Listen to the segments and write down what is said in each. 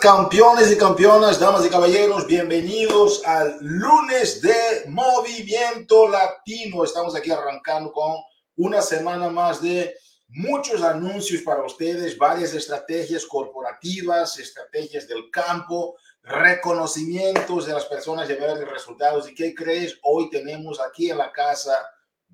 Campeones y campeonas, damas y caballeros, bienvenidos al lunes de Movimiento Latino. Estamos aquí arrancando con una semana más de muchos anuncios para ustedes, varias estrategias corporativas, estrategias del campo, reconocimientos de las personas llevar resultados. ¿Y qué crees? Hoy tenemos aquí en la casa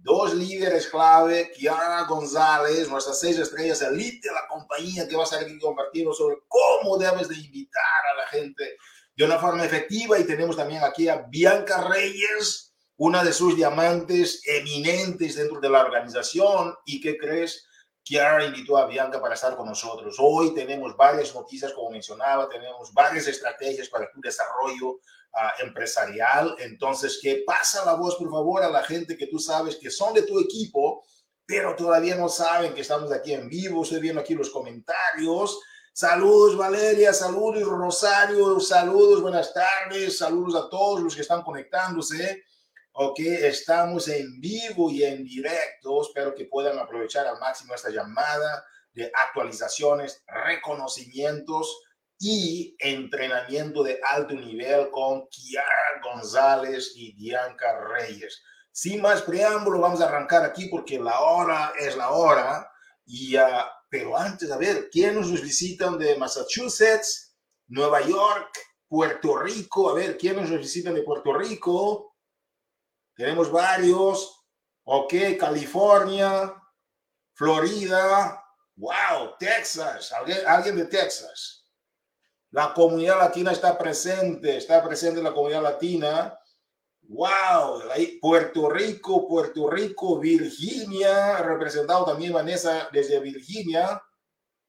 dos líderes clave, Kiara González, nuestras seis estrellas elite de la compañía que va a estar aquí compartiendo sobre cómo debes de invitar a la gente de una forma efectiva. Y tenemos también aquí a Bianca Reyes, una de sus diamantes eminentes dentro de la organización. ¿Y qué crees? Kiara invitó a Bianca para estar con nosotros. Hoy tenemos varias noticias, como mencionaba, tenemos varias estrategias para tu desarrollo empresarial. Entonces, que pasa la voz, por favor, a la gente que tú sabes que son de tu equipo, pero todavía no saben que estamos aquí en vivo. Estoy viendo aquí los comentarios. Saludos Valeria, saludos Rosario, saludos, buenas tardes, saludos a todos los que están conectándose. Ok, estamos en vivo y en directo. Espero que puedan aprovechar al máximo esta llamada de actualizaciones, reconocimientos y entrenamiento de alto nivel con Kiara González y Bianca Reyes. Sin más preámbulo, vamos a arrancar aquí porque la hora es la hora. Y, uh, pero antes, a ver, ¿quiénes nos visitan de Massachusetts, Nueva York, Puerto Rico? A ver, ¿quiénes nos visitan de Puerto Rico? Tenemos varios. Ok, California, Florida, wow, Texas, alguien, alguien de Texas. La comunidad latina está presente, está presente la comunidad latina. Wow, Puerto Rico, Puerto Rico, Virginia, representado también Vanessa desde Virginia.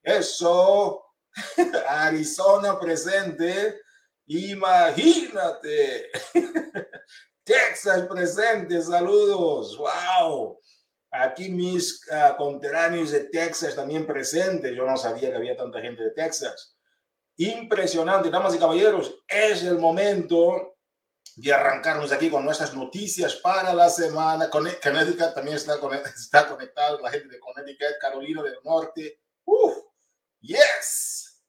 Eso, Arizona presente. Imagínate. Texas presente, saludos. Wow. Aquí mis uh, conterráneos de Texas también presentes. Yo no sabía que había tanta gente de Texas impresionante, damas y caballeros. Es el momento de arrancarnos aquí con nuestras noticias para la semana. Connecticut también está, está conectado, la gente de Connecticut, Carolina del Norte. Uf, yes.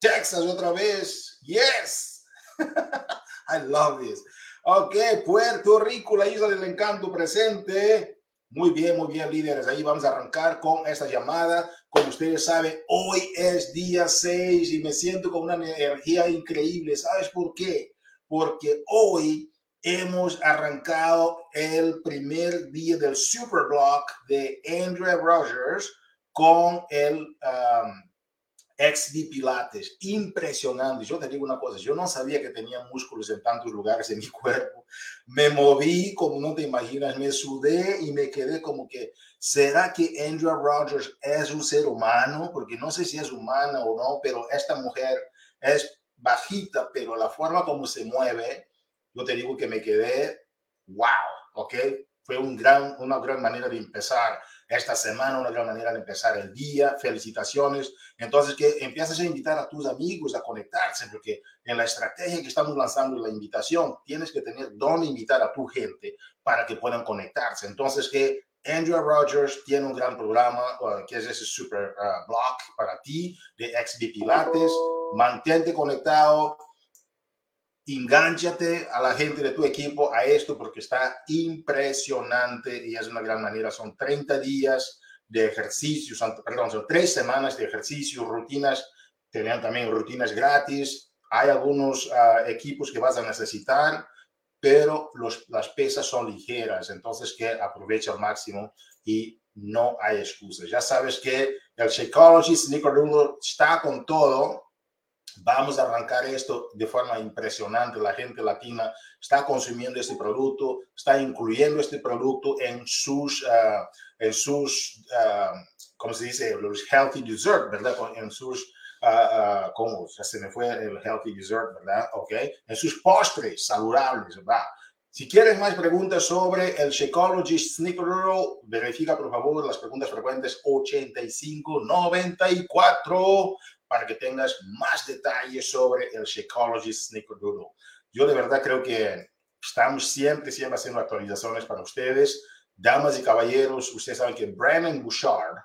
Texas otra vez. Yes. I love this. Ok, Puerto Rico, la isla del encanto presente. Muy bien, muy bien, líderes. Ahí vamos a arrancar con esta llamada. Como ustedes saben, hoy es día 6 y me siento con una energía increíble. ¿Sabes por qué? Porque hoy hemos arrancado el primer día del Superblock de Andrea Rogers con el um, ex de Pilates, impresionante. Yo te digo una cosa, yo no sabía que tenía músculos en tantos lugares en mi cuerpo. Me moví como no te imaginas, me sudé y me quedé como que, ¿será que Andrea Rogers es un ser humano? Porque no sé si es humana o no, pero esta mujer es bajita, pero la forma como se mueve, yo te digo que me quedé, wow, ¿ok? Fue una gran manera de empezar esta semana, una gran manera de empezar el día. Felicitaciones. Entonces, que empiezas a invitar a tus amigos a conectarse, porque en la estrategia que estamos lanzando, la invitación, tienes que tener dónde invitar a tu gente para que puedan conectarse. Entonces, que Andrew Rogers tiene un gran programa uh, que es ese super uh, blog para ti de XB Pilates. Mantente conectado, engánchate a la gente de tu equipo a esto porque está impresionante y es una gran manera. Son 30 días de ejercicio, perdón, son tres semanas de ejercicio, rutinas, tenían también rutinas gratis. Hay algunos ah, equipos que vas a necesitar, pero las pesas son ligeras, entonces que aprovecha al máximo y no hay excusas. Ya sabes que el Psychologist Nico está con todo, Vamos a arrancar esto de forma impresionante. La gente latina está consumiendo este producto, está incluyendo este producto en sus, uh, en sus uh, ¿cómo se dice? Los healthy dessert, ¿verdad? En sus, uh, ¿cómo? Se me fue el healthy dessert, ¿verdad? Ok. En sus postres saludables, ¿verdad? Si quieres más preguntas sobre el Shakeologist Snickerdoodle, verifica por favor las preguntas frecuentes 8594 para que tengas más detalles sobre el Shakeologist Snickerdoodle. Yo de verdad creo que estamos siempre, siempre haciendo actualizaciones para ustedes. Damas y caballeros, ustedes saben que Brandon Bouchard,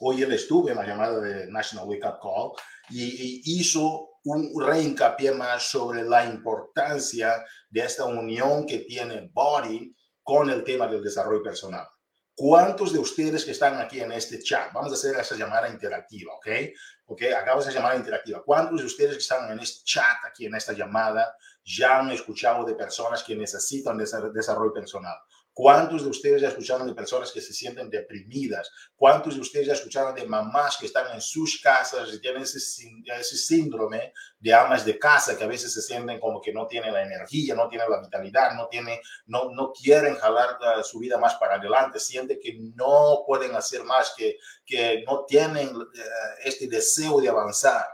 hoy él estuvo en la llamada de National Wake Up Call y, hizo un reincapié más sobre la importancia de esta unión que tiene Body con el tema del desarrollo personal. ¿Cuántos de ustedes que están aquí en este chat, vamos a hacer esa llamada interactiva, ¿ok? Ok, hagamos esa llamada interactiva. ¿Cuántos de ustedes que están en este chat, aquí en esta llamada, ya han escuchado de personas que necesitan desarrollo personal? ¿Cuántos de ustedes ya escucharon de personas que se sienten deprimidas? ¿Cuántos de ustedes ya escucharon de mamás que están en sus casas y tienen ese, síndrome de amas de casa que a veces se sienten como que no tienen la energía, no tienen la vitalidad, no, tienen, no, no quieren jalar uh, su vida más para adelante, sienten que no pueden hacer más, que, que no tienen uh, este deseo de avanzar?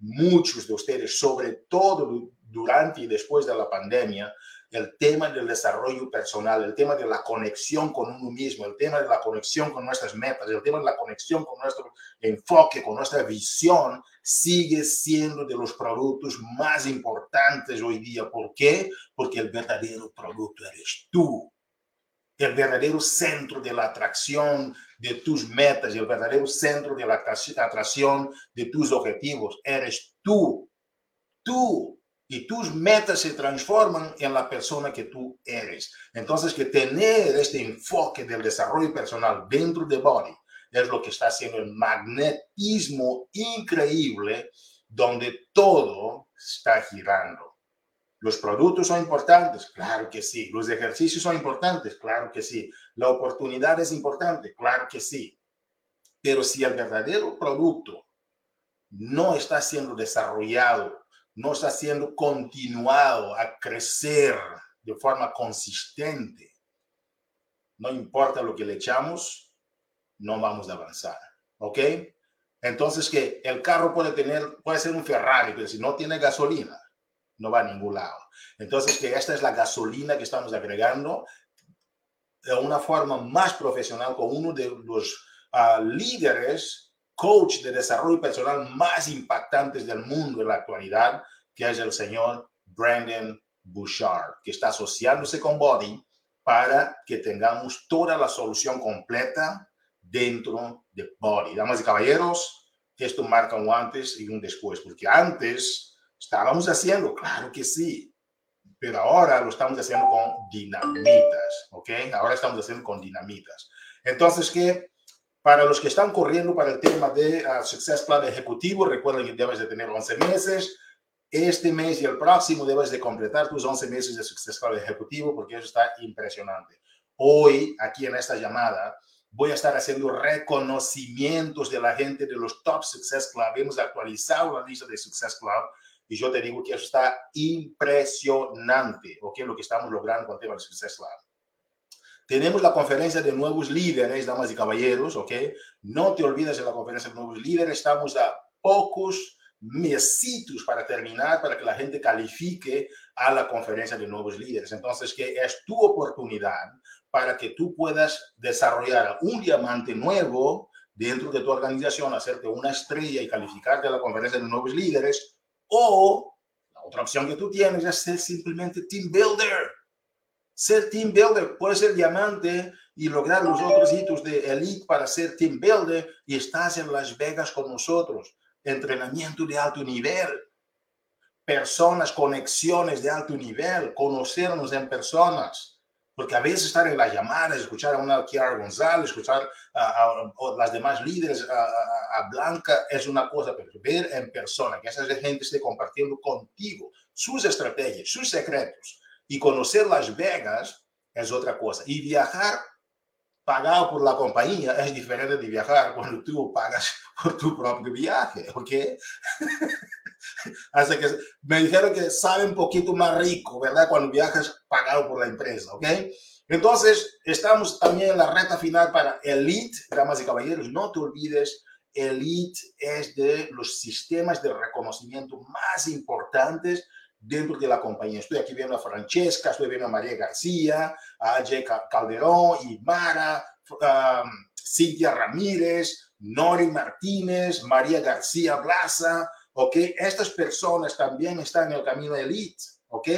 Muchos de ustedes, sobre todo durante y después de la pandemia, el tema del desarrollo personal, el tema de la conexión con uno mismo, el tema de la conexión con nuestras metas, el tema de la conexión con nuestro enfoque, con nuestra visión, sigue siendo de los productos más importantes hoy día. ¿Por qué? Porque el verdadero producto eres tú. El verdadero centro de la atracción de tus metas, el verdadero centro de la atracción de tus objetivos, eres tú. Tú y tus metas se transforman en la persona que tú eres. Entonces, que tener este enfoque del desarrollo personal dentro de Body es lo que está haciendo el magnetismo increíble donde todo está girando. ¿Los productos son importantes? Claro que sí. ¿Los ejercicios son importantes? Claro que sí. ¿La oportunidad es importante? Claro que sí. Pero si el verdadero producto no está siendo desarrollado no está siendo continuado a crecer de forma consistente, no importa lo que le echamos, no vamos a avanzar. ¿Ok? Entonces que el carro puede tener, puede ser un Ferrari, pero si no tiene gasolina, no va a ningún lado. Entonces que esta es la gasolina que estamos agregando de una forma más profesional con uno de los ah, líderes coach de desarrollo personal más impactantes del mundo en la actualidad, que es el señor Brandon Bouchard, que está asociándose con Body para que tengamos toda la solución completa dentro de Body. Damas y caballeros, esto marca un antes y un después, porque antes estábamos haciendo, claro que sí, pero ahora lo estamos haciendo con dinamitas, ¿ok? Ahora estamos haciendo con dinamitas. Entonces, ¿qué? Para los que están corriendo para el tema de uh, Success Plan Ejecutivo, recuerden que debes de tener 11 meses. Este mes y el próximo debes de completar tus 11 meses de Success Plan Ejecutivo porque eso está impresionante. Hoy, aquí en esta llamada, voy a estar haciendo reconocimientos de la gente de los Top Success Club. Hemos actualizado la lista de Success Club y yo te digo que eso está impresionante, ¿ok? Lo que estamos logrando con el tema de Success Club. Tenemos la conferencia de nuevos líderes, damas y caballeros, ¿ok? No te olvides de la conferencia de nuevos líderes. Estamos a pocos mesitos para terminar, para que la gente califique a la conferencia de nuevos líderes. Entonces, que es tu oportunidad para que tú puedas desarrollar un diamante nuevo dentro de tu organización, hacerte una estrella y calificarte a la conferencia de nuevos líderes. O la otra opción que tú tienes es ser simplemente team builder ser team builder, puede ser diamante y lograr los otros hitos de elite para ser team builder y estás en Las Vegas con nosotros. Entrenamiento de alto nivel, personas, conexiones de alto nivel, conocernos en personas. Porque a veces estar en las llamadas, escuchar a una Kiara González, escuchar a, las demás líderes, a, a, Blanca, es una cosa, pero ver en persona, que esa gente esté compartiendo contigo sus estrategias, sus secretos, y conocer Las Vegas es otra cosa. Y viajar pagado por la compañía es diferente de viajar cuando tú pagas por tu propio viaje, ¿ok? Así que me dijeron que sabe un poquito más rico, ¿verdad? Cuando viajas pagado por la empresa, ¿ok? Entonces, estamos también en la recta final para Elite, damas y caballeros. No te olvides, Elite es de los sistemas de reconocimiento más importantes dentro de la compañía. Estoy aquí viendo a Francesca, estoy viendo a María García, a Jay Calderón, Imara, um, Cintia Ramírez, Nori Martínez, María García Blaza, ¿ok? Estas personas también están en el camino elite, ¿ok?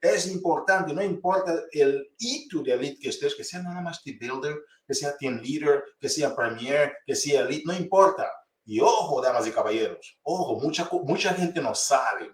Es importante, no importa el hito de elite que estés, que sea nada más team builder, que sea team leader, que sea premier, que sea elite, no importa. Y ojo, damas y caballeros, ojo, mucha, mucha gente no sabe.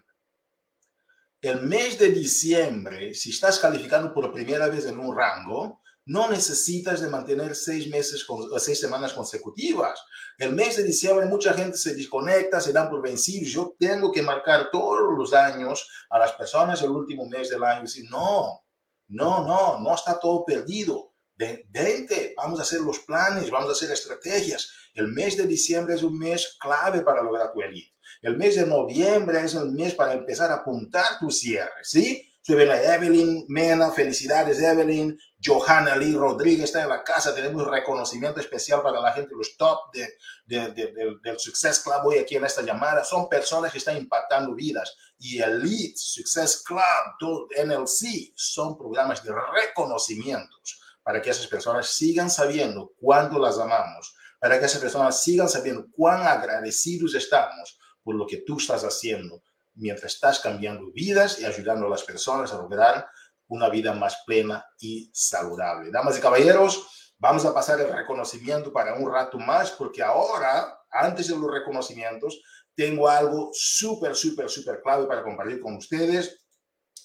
El mes de diciembre, si estás calificando por primera vez en un rango, no necesitas de mantener seis meses, seis semanas consecutivas. El mes de diciembre mucha gente se desconecta, se dan por vencidos. Yo tengo que marcar todos los años a las personas el último mes del año y decir, no, no, no, no está todo perdido. Vente, vamos a hacer los planes, vamos a hacer estrategias. El mes de diciembre es un mes clave para lograr tu elite. El mes de noviembre es el mes para empezar a apuntar tu cierre, ¿sí? ven a Evelyn Mena, felicidades Evelyn, Johanna Lee Rodríguez está en la casa, tenemos un reconocimiento especial para la gente, los top de, del Success Club hoy aquí en esta llamada, son personas que están impactando vidas y Elite, Success Club, NLC, son programas de reconocimientos para que esas personas sigan sabiendo cuánto las amamos, para que esas personas sigan sabiendo cuán agradecidos estamos por lo que tú estás haciendo mientras estás cambiando vidas y ayudando a las personas a lograr una vida más plena y saludable. Damas y caballeros, vamos a pasar el reconocimiento para un rato más porque ahora, antes de los reconocimientos, tengo algo súper, súper, súper clave para compartir con ustedes.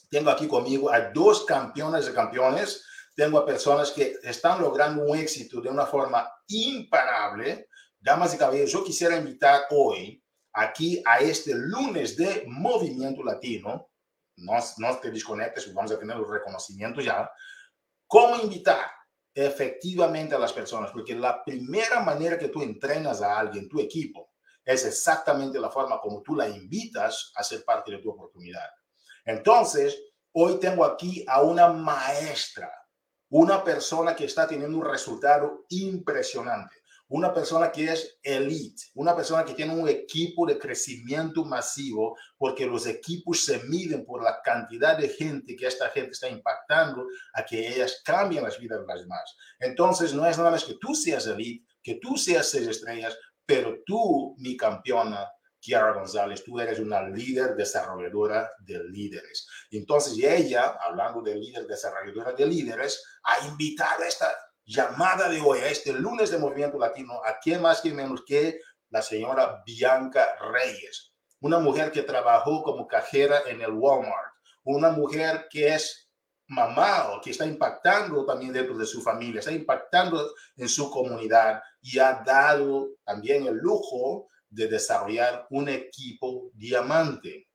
Tengo aquí conmigo a dos campeones de campeones. Tengo a personas que están logrando un éxito de una forma imparable. Damas y caballeros, yo quisiera invitar hoy aquí a este lunes de Movimiento Latino. No, no te desconectes, vamos a tener los reconocimientos ya. ¿Cómo invitar efectivamente a las personas? Porque la primera manera que tú entrenas a alguien, tu equipo, es exactamente la forma como tú la invitas a ser parte de tu oportunidad. Entonces, hoy tengo aquí a una maestra, una persona que está teniendo un resultado impresionante una persona que es elite, una persona que tiene un equipo de crecimiento masivo, porque los equipos se miden por la cantidad de gente que esta gente está impactando a que ellas cambien las vidas de las demás. Entonces, no es nada más que tú seas elite, que tú seas seis estrellas, pero tú, mi campeona, Kiara González, tú eres una líder desarrolladora de líderes. Entonces, ella, hablando de líder desarrolladora de líderes, ha invitado a esta llamada de hoy, a este lunes de Movimiento Latino, a quién más que menos que la señora Bianca Reyes, una mujer que trabajó como cajera en el Walmart, una mujer que es mamá o que está impactando también dentro de su familia, está impactando en su comunidad y ha dado también el lujo de desarrollar un equipo diamante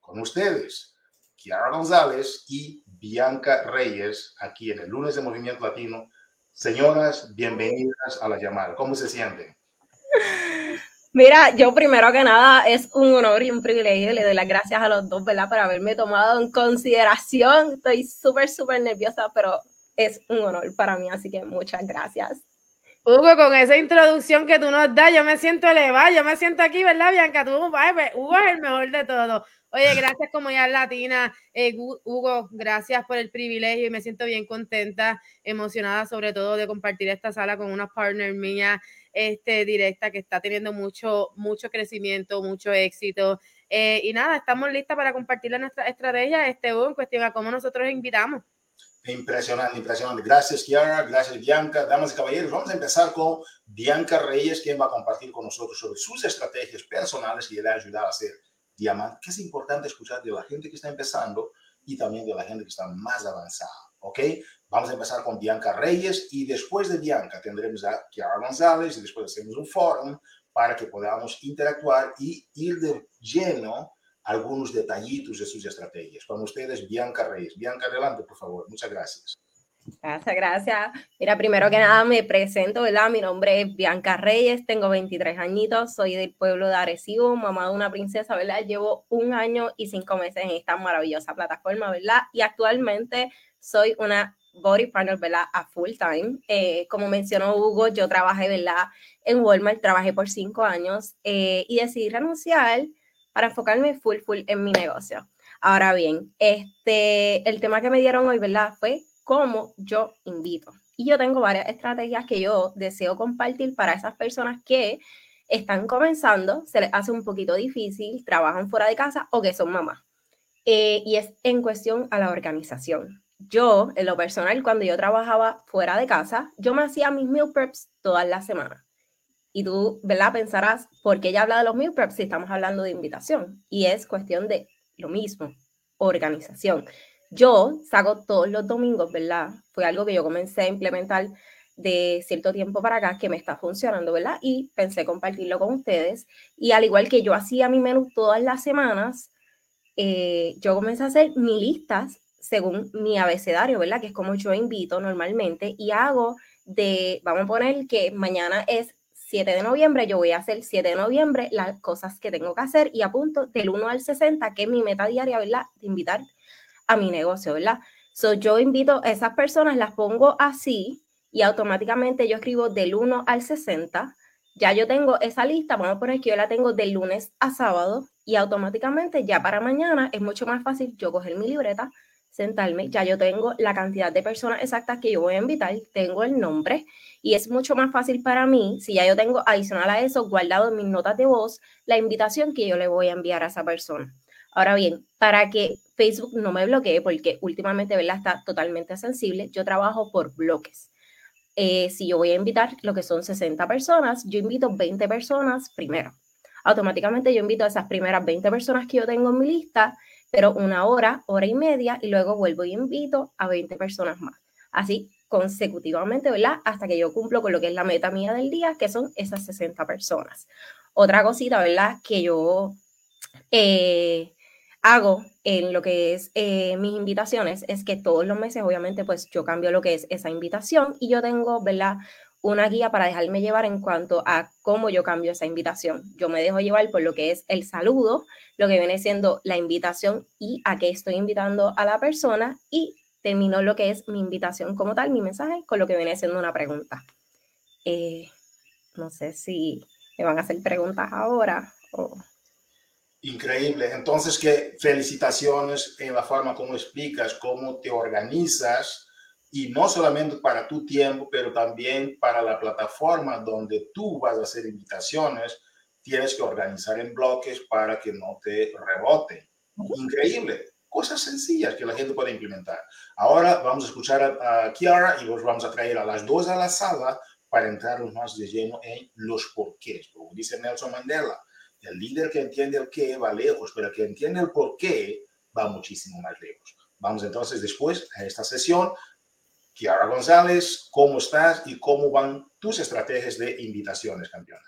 con ustedes. Kiara González y Bianca Reyes, aquí en el lunes de Movimiento Latino, Señoras, bienvenidas a la llamada. ¿Cómo se sienten? Mira, yo primero que nada es un honor y un privilegio. Le doy las gracias a los dos, ¿verdad? Por haberme tomado en consideración. Estoy súper, súper nerviosa, pero es un honor para mí, así que muchas gracias. Hugo, con esa introducción que tú nos das, yo me siento elevada, yo me siento aquí, ¿verdad, Bianca? Tú, Hugo es el mejor de todo. Oye, gracias Comunidad Latina. Eh, Hugo, gracias por el privilegio y me siento bien contenta, emocionada sobre todo de compartir esta sala con una partner mía este, directa que está teniendo mucho, mucho crecimiento, mucho éxito. Eh, y nada, estamos listas para compartir nuestra estrategia, este, Hugo, en cuestión a cómo nosotros invitamos. Impresionante, impresionante. Gracias, Kiara. Gracias, Bianca. Damas y caballeros, vamos a empezar con Bianca Reyes, quien va a compartir con nosotros sobre sus estrategias personales y le va a ayudar a hacer diamante, que es importante escuchar de la gente que está empezando y también de la gente que está más avanzada, ¿ok? Vamos a empezar con Bianca Reyes y después de Bianca tendremos a Kiara González y después hacemos un foro para que podamos interactuar y ir de lleno algunos detallitos de sus estrategias. Con ustedes, Bianca Reyes. Bianca, adelante, por favor. Muchas gracias. Gracias, gracias. Mira, primero que nada me presento, ¿verdad? Mi nombre es Bianca Reyes, tengo 23 añitos, soy del pueblo de Arecibo, mamá de una princesa, ¿verdad? Llevo un año y cinco meses en esta maravillosa plataforma, ¿verdad? Y actualmente soy una body partner, ¿verdad? A full time. Eh, como mencionó Hugo, yo trabajé, ¿verdad? En Walmart, trabajé por cinco años eh, y decidí renunciar para enfocarme full, full en mi negocio. Ahora bien, este, el tema que me dieron hoy, ¿verdad? Fue cómo yo invito. Y yo tengo varias estrategias que yo deseo compartir para esas personas que están comenzando, se les hace un poquito difícil, trabajan fuera de casa o que son mamás. Eh, y es en cuestión a la organización. Yo, en lo personal, cuando yo trabajaba fuera de casa, yo me hacía mis meal preps todas las semanas. Y tú, ¿verdad? Pensarás, ¿por qué ella habla de los meal preps si estamos hablando de invitación? Y es cuestión de lo mismo, organización. Yo saco todos los domingos, ¿verdad? Fue algo que yo comencé a implementar de cierto tiempo para acá que me está funcionando, ¿verdad? Y pensé compartirlo con ustedes. Y al igual que yo hacía mi menú todas las semanas, eh, yo comencé a hacer mis listas según mi abecedario, ¿verdad? Que es como yo invito normalmente y hago de, vamos a poner que mañana es 7 de noviembre, yo voy a hacer 7 de noviembre las cosas que tengo que hacer y apunto del 1 al 60, que es mi meta diaria, ¿verdad? De invitar a mi negocio, ¿verdad? So, yo invito a esas personas, las pongo así y automáticamente yo escribo del 1 al 60. Ya yo tengo esa lista, vamos a poner que yo la tengo del lunes a sábado y automáticamente ya para mañana es mucho más fácil yo coger mi libreta, sentarme, ya yo tengo la cantidad de personas exactas que yo voy a invitar, tengo el nombre y es mucho más fácil para mí, si ya yo tengo adicional a eso guardado en mis notas de voz, la invitación que yo le voy a enviar a esa persona. Ahora bien, para que Facebook no me bloquee, porque últimamente ¿verdad? está totalmente sensible, yo trabajo por bloques. Eh, si yo voy a invitar lo que son 60 personas, yo invito 20 personas primero. Automáticamente yo invito a esas primeras 20 personas que yo tengo en mi lista, pero una hora, hora y media, y luego vuelvo y invito a 20 personas más. Así consecutivamente, ¿verdad? Hasta que yo cumplo con lo que es la meta mía del día, que son esas 60 personas. Otra cosita, ¿verdad? Que yo eh, hago en lo que es eh, mis invitaciones es que todos los meses, obviamente, pues yo cambio lo que es esa invitación y yo tengo, ¿verdad? Una guía para dejarme llevar en cuanto a cómo yo cambio esa invitación. Yo me dejo llevar por lo que es el saludo, lo que viene siendo la invitación y a qué estoy invitando a la persona y termino lo que es mi invitación como tal, mi mensaje, con lo que viene siendo una pregunta. Eh, no sé si me van a hacer preguntas ahora o... Increíble. Entonces, que felicitaciones en la forma como explicas, cómo te organizas y no solamente para tu tiempo, pero también para la plataforma donde tú vas a hacer invitaciones, tienes que organizar en bloques para que no te rebote. Increíble. Cosas sencillas que la gente puede implementar. Ahora vamos a escuchar a, a Kiara y los vamos a traer a las dos a la sala para entrar más de lleno en los porqués. Como dice Nelson Mandela, el líder que entiende el qué va lejos, pero el que entiende el por qué va muchísimo más lejos. Vamos entonces después a esta sesión. Kiara González, ¿cómo estás y cómo van tus estrategias de invitaciones, campeona?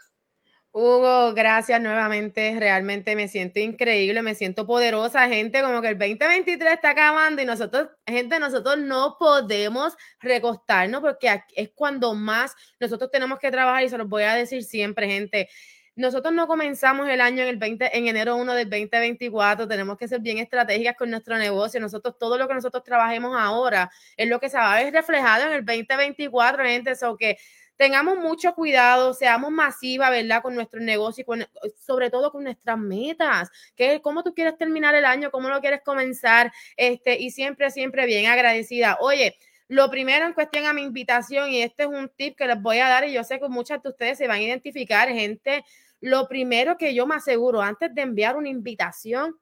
Hugo, gracias nuevamente. Realmente me siento increíble, me siento poderosa, gente. Como que el 2023 está acabando y nosotros, gente, nosotros no podemos recostarnos porque es cuando más nosotros tenemos que trabajar y se los voy a decir siempre, gente. Nosotros no comenzamos el año en el 20, en enero 1 del 2024, tenemos que ser bien estratégicas con nuestro negocio. Nosotros, todo lo que nosotros trabajemos ahora es lo que se va a ver reflejado en el 2024, gente. Eso que tengamos mucho cuidado, seamos masivas, ¿verdad? Con nuestro negocio y sobre todo con nuestras metas, que cómo tú quieres terminar el año, cómo lo quieres comenzar, este, y siempre, siempre bien agradecida. Oye, lo primero en cuestión a mi invitación, y este es un tip que les voy a dar, y yo sé que muchas de ustedes se van a identificar, gente, lo primero que yo me aseguro antes de enviar una invitación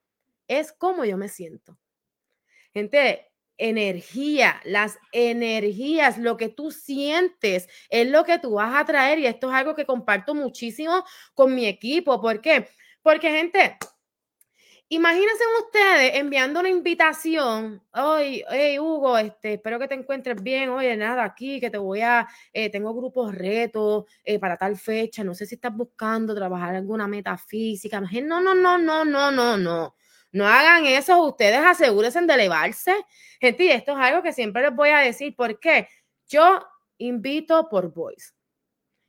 es cómo yo me siento. Gente, energía, las energías, lo que tú sientes es lo que tú vas a traer y esto es algo que comparto muchísimo con mi equipo. ¿Por qué? Porque gente, Imagínense ustedes enviando una invitación. Oye, hey, Hugo, este, espero que te encuentres bien. Oye, nada, aquí que te voy a, eh, tengo grupos retos eh, para tal fecha. No sé si estás buscando trabajar alguna metafísica. No, no, no, no, no, no, no. No hagan eso. Ustedes asegúrense de elevarse. Gente, esto es algo que siempre les voy a decir. ¿Por qué? Yo invito por voice.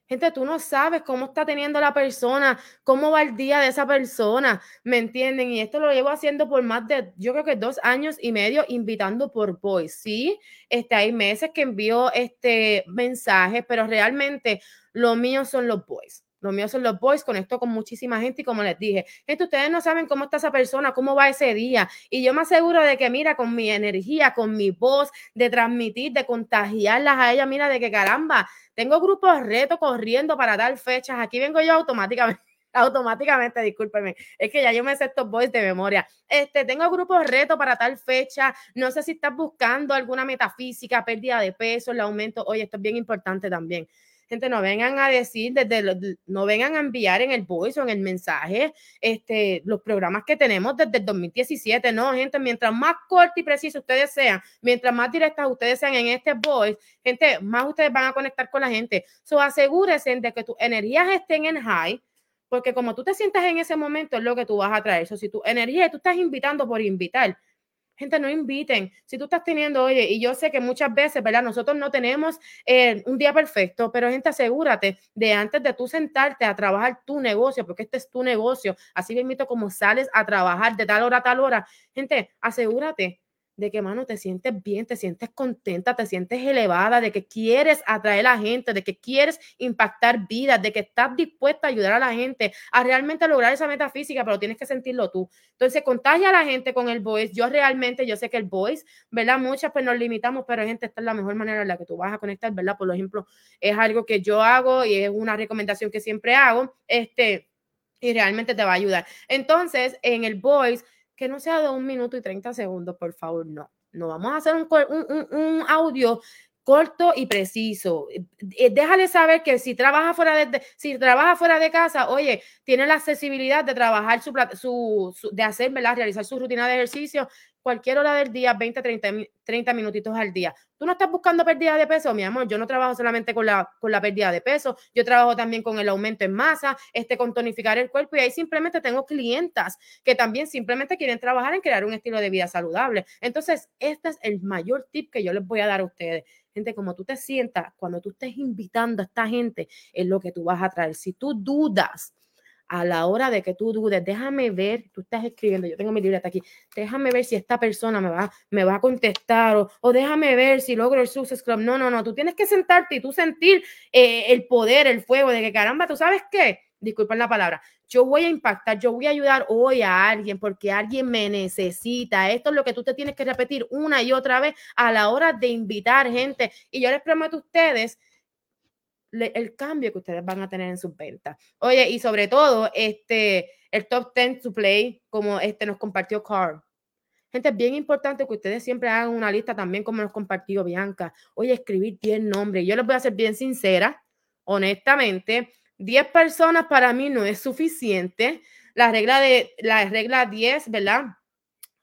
Gente, tú no sabes cómo está teniendo la persona, cómo va el día de esa persona, ¿me entienden? Y esto lo llevo haciendo por más de, yo creo que dos años y medio, invitando por voice, ¿sí? Este, hay meses que envío este, mensajes, pero realmente lo mío son los voice. Lo mío son los boys, conecto con muchísima gente y como les dije, gente, ustedes no saben cómo está esa persona, cómo va ese día. Y yo me aseguro de que, mira, con mi energía, con mi voz, de transmitir, de contagiarlas a ella, mira, de que caramba, tengo grupos reto corriendo para dar fechas. Aquí vengo yo automáticamente automáticamente, discúlpeme, es que ya yo me sé estos boys de memoria. Este, tengo grupos reto para tal fecha, no sé si estás buscando alguna metafísica, pérdida de peso, el aumento, oye, esto es bien importante también. Gente, no vengan a decir, desde no vengan a enviar en el voice o en el mensaje este, los programas que tenemos desde el 2017. No, gente, mientras más corto y preciso ustedes sean, mientras más directas ustedes sean en este voice, gente, más ustedes van a conectar con la gente. So, asegúrense de que tus energías estén en high, porque como tú te sientas en ese momento es lo que tú vas a traer. Eso, si tu energía, tú estás invitando por invitar, Gente, no inviten. Si tú estás teniendo, oye, y yo sé que muchas veces, ¿verdad? Nosotros no tenemos eh, un día perfecto, pero gente, asegúrate de antes de tú sentarte a trabajar tu negocio, porque este es tu negocio, así mismo como sales a trabajar de tal hora a tal hora, gente, asegúrate de que, mano, te sientes bien, te sientes contenta, te sientes elevada, de que quieres atraer a la gente, de que quieres impactar vidas, de que estás dispuesta a ayudar a la gente a realmente lograr esa meta física, pero tienes que sentirlo tú. Entonces, contagia a la gente con el voice. Yo realmente, yo sé que el voice, ¿verdad? Muchas pues nos limitamos, pero gente, esta es la mejor manera en la que tú vas a conectar, ¿verdad? Por ejemplo, es algo que yo hago y es una recomendación que siempre hago, este, y realmente te va a ayudar. Entonces, en el voice, que no sea de un minuto y 30 segundos, por favor, no. No vamos a hacer un, un, audio corto y preciso. Eh, eh, déjale saber que si trabaja fuera de, si trabaja fuera de casa, oye, tiene la accesibilidad de trabajar su, su, de hacer, ¿verdad? Realizar su rutina de ejercicio cualquier hora del día, 20, 30, 30 minutitos al día. Tú no estás buscando pérdida de peso, mi amor. Yo no trabajo solamente con la, con la pérdida de peso, yo trabajo también con el aumento en masa, este, con tonificar el cuerpo y ahí simplemente tengo clientas que también simplemente quieren trabajar en crear un estilo de vida saludable. Entonces, este es el mayor tip que yo les voy a dar a ustedes. Gente, como tú te sientas, cuando tú estés invitando a esta gente, es lo que tú vas a traer. Si tú dudas, a la hora de que tú dudes, déjame ver, tú estás escribiendo, yo tengo mi libreta aquí, déjame ver si esta persona me va, me va a contestar o, o déjame ver si logro el Success. No, no, no, tú tienes que sentarte y tú sentir eh, el poder, el fuego de que caramba, tú sabes qué, disculpen la palabra, yo voy a impactar, yo voy a ayudar hoy a alguien porque alguien me necesita. Esto es lo que tú te tienes que repetir una y otra vez a la hora de invitar gente. Y yo les prometo a ustedes el cambio que ustedes van a tener en sus ventas. Oye, y sobre todo, este, el top 10 to play, como este nos compartió Carl. Gente, es bien importante que ustedes siempre hagan una lista también, como nos compartió Bianca. Oye, escribir 10 nombres. Yo les voy a ser bien sincera, honestamente. 10 personas para mí no es suficiente. La regla de la regla 10, ¿verdad?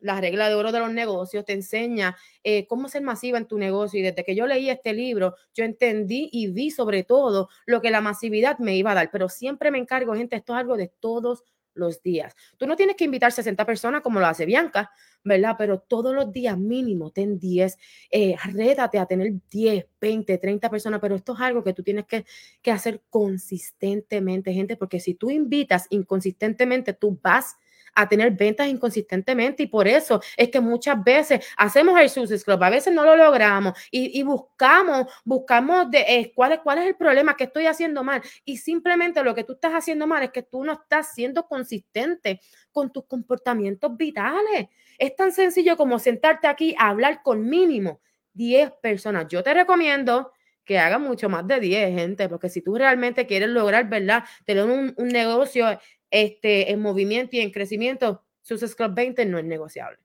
La regla de oro de los negocios, te enseña eh, cómo ser masiva en tu negocio. Y desde que yo leí este libro, yo entendí y vi sobre todo lo que la masividad me iba a dar. Pero siempre me encargo, gente, esto es algo de todos los días. Tú no tienes que invitar 60 personas como lo hace Bianca, ¿verdad? Pero todos los días mínimo ten 10, eh, rétate a tener 10, 20, 30 personas, pero esto es algo que tú tienes que, que hacer consistentemente, gente, porque si tú invitas inconsistentemente, tú vas a tener ventas inconsistentemente y por eso es que muchas veces hacemos el Success Club, a veces no lo logramos y, buscamos, buscamos de eh, cuál, es, cuál es el problema que estoy haciendo mal y simplemente lo que tú estás haciendo mal es que tú no estás siendo consistente con tus comportamientos vitales. Es tan sencillo como sentarte aquí a hablar con mínimo 10 personas. Yo te recomiendo que haga mucho más de 10, gente, porque si tú realmente quieres lograr, ¿verdad? Tener un negocio este, en movimiento y en crecimiento, Success Club 20 no es negociable.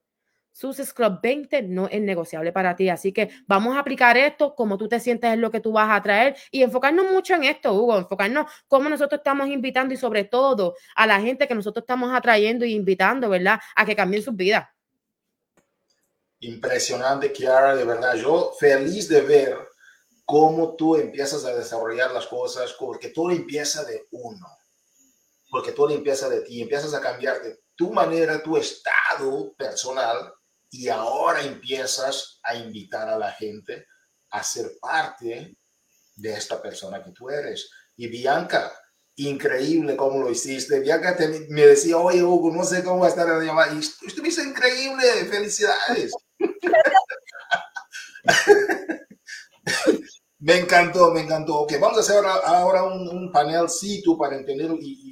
Success Club 20 no es negociable para ti. Así que vamos a aplicar esto, como tú te sientes es lo que tú vas a traer y enfocarnos mucho en esto, Hugo, enfocarnos cómo nosotros estamos invitando y sobre todo a la gente que nosotros estamos atrayendo y invitando, ¿verdad? A que cambien sus vidas. Impresionante, Kiara, de verdad. Yo feliz de ver cómo tú empiezas a desarrollar las cosas, porque todo empieza de uno porque todo empieza de ti, empiezas a cambiar de tu manera, tu estado personal y ahora empiezas a invitar a la gente a ser parte de esta persona que tú eres. Y Bianca, increíble cómo lo hiciste. Bianca me decía, oye, Hugo, no sé cómo va a estar la llamada. Y estuviste increíble, felicidades. me encantó, me encantó. Ok, vamos a hacer ahora, un, un panel tú para entender y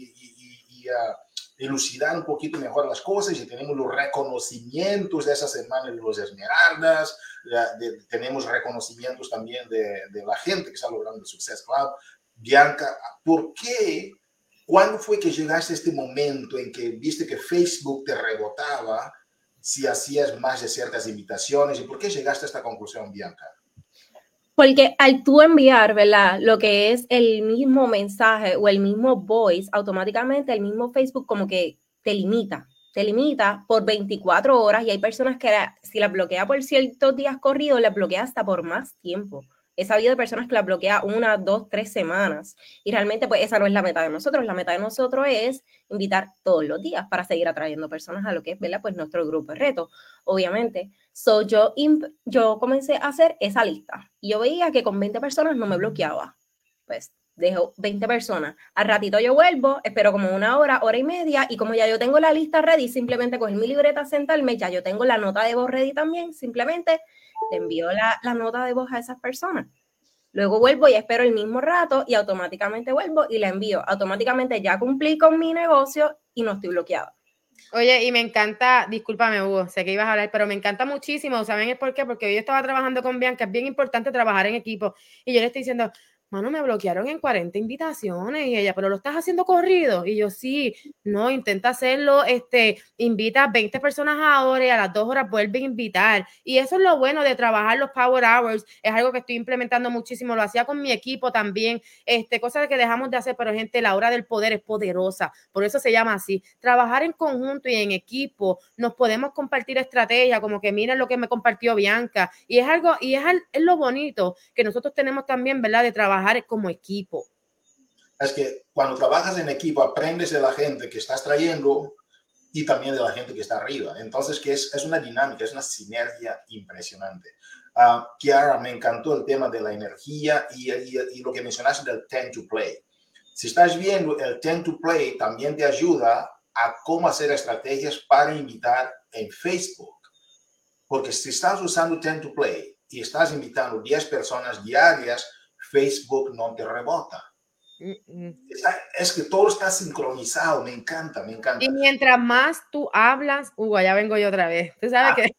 a elucidar un poquito mejor las cosas y tenemos los reconocimientos de esa semana de los Esmeraldas, tenemos reconocimientos también de, de, la gente que está logrando el Success Club. Bianca, ¿por qué? ¿Cuándo fue que llegaste a este momento en que viste que Facebook te rebotaba si hacías más de ciertas invitaciones? ¿Y por qué llegaste a esta conclusión, Bianca? Porque al tú enviar, ¿verdad? Lo que es el mismo mensaje o el mismo voice, automáticamente el mismo Facebook como que te limita, te limita por 24 horas y hay personas que si la bloquea por ciertos días corridos, la bloquea hasta por más tiempo. He sabido de personas que la bloquea una, dos, tres semanas y realmente pues esa no es la meta de nosotros. La meta de nosotros es invitar todos los días para seguir atrayendo personas a lo que es, ¿verdad? Pues nuestro grupo de reto, obviamente. So, yo, yo comencé a hacer esa lista y yo veía que con 20 personas no me bloqueaba. Pues dejo 20 personas. Al ratito yo vuelvo, espero como una hora, hora y media, y como ya yo tengo la lista ready, simplemente coger mi libreta, sentarme, ya yo tengo la nota de voz ready también, simplemente le envío la, la nota de voz a esas personas. Luego vuelvo y espero el mismo rato y automáticamente vuelvo y la envío. Automáticamente ya cumplí con mi negocio y no estoy bloqueado. Oye, y me encanta, discúlpame Hugo, sé que ibas a hablar, pero me encanta muchísimo, ¿saben es por qué? Porque hoy estaba trabajando con Bianca, es bien importante trabajar en equipo, y yo le estoy diciendo, mano, me bloquearon en 40 invitaciones y ella, pero lo estás haciendo corrido. Y yo, sí, no, intenta hacerlo, este, invita a 20 personas ahora y a las dos horas vuelve a invitar. Y eso es lo bueno de trabajar los Power Hours, es algo que estoy implementando muchísimo, lo hacía con mi equipo también, este, cosas que dejamos de hacer, pero gente, la hora del poder es poderosa, por eso se llama así. Trabajar en conjunto y en equipo, nos podemos compartir estrategias, como que miren lo que me compartió Bianca, y es algo, y es, es lo bonito que nosotros tenemos también, ¿verdad? De trabajar como equipo. Es que cuando trabajas en equipo aprendes de la gente que estás trayendo y también de la gente que está arriba. Entonces, que es, es una dinámica, es una sinergia impresionante. Uh, Kiara, me encantó el tema de la energía y, y, lo que mencionaste del tend to play. Si estás viendo, el tend to play también te ayuda a cómo hacer estrategias para invitar en Facebook. Porque si estás usando tend to play y estás invitando 10 personas diarias, Facebook no te rebota. Es, que todo está sincronizado, me encanta, me encanta. Y mientras más tú hablas, Hugo, ya vengo yo otra vez. Tú sabes ah, que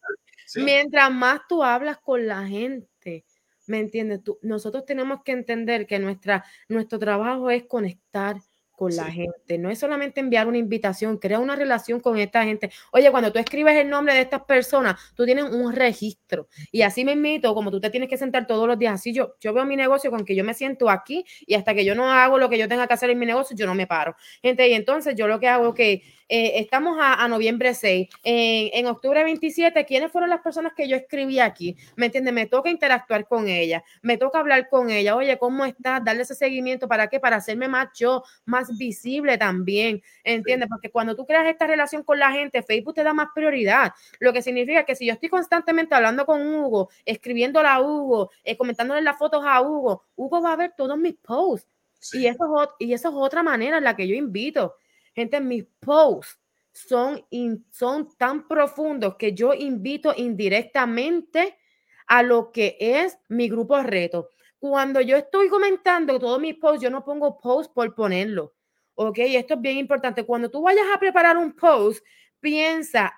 mientras más tú hablas con la gente, ¿me entiendes? Tú, nosotros tenemos que entender que nuestra, nuestro trabajo es conectar con la gente. No es solamente enviar una invitación, crea una relación con esta gente. Oye, cuando tú escribes el nombre de estas personas, tú tienes un registro. Y así me invito, como tú te tienes que sentar todos los días, así yo, yo veo mi negocio con que yo me siento aquí y hasta que yo no hago lo que yo tenga que hacer en mi negocio, yo no me paro. Gente, y entonces yo lo que hago es que eh, estamos a, noviembre 6. En, en, octubre 27, ¿quiénes fueron las personas que yo escribí aquí? ¿Me entiendes? Me toca interactuar con ella, me toca hablar con ella. Oye, ¿cómo estás? Darle ese seguimiento. ¿Para qué? Para hacerme más yo, más visible también. ¿Entiendes? Porque cuando tú creas esta relación con la gente, Facebook te da más prioridad. Lo que significa que si yo estoy constantemente hablando con Hugo, escribiéndole a Hugo, eh, comentándole las fotos a Hugo, Hugo va a ver todos mis posts. Y, eso es, y eso es otra manera en la que yo invito. Gente, mis posts son, son tan profundos que yo invito indirectamente a lo que es mi grupo reto. Cuando yo estoy comentando todos mis posts, yo no pongo post por ponerlo. Ok, esto es bien importante. Cuando tú vayas a preparar un post, piensa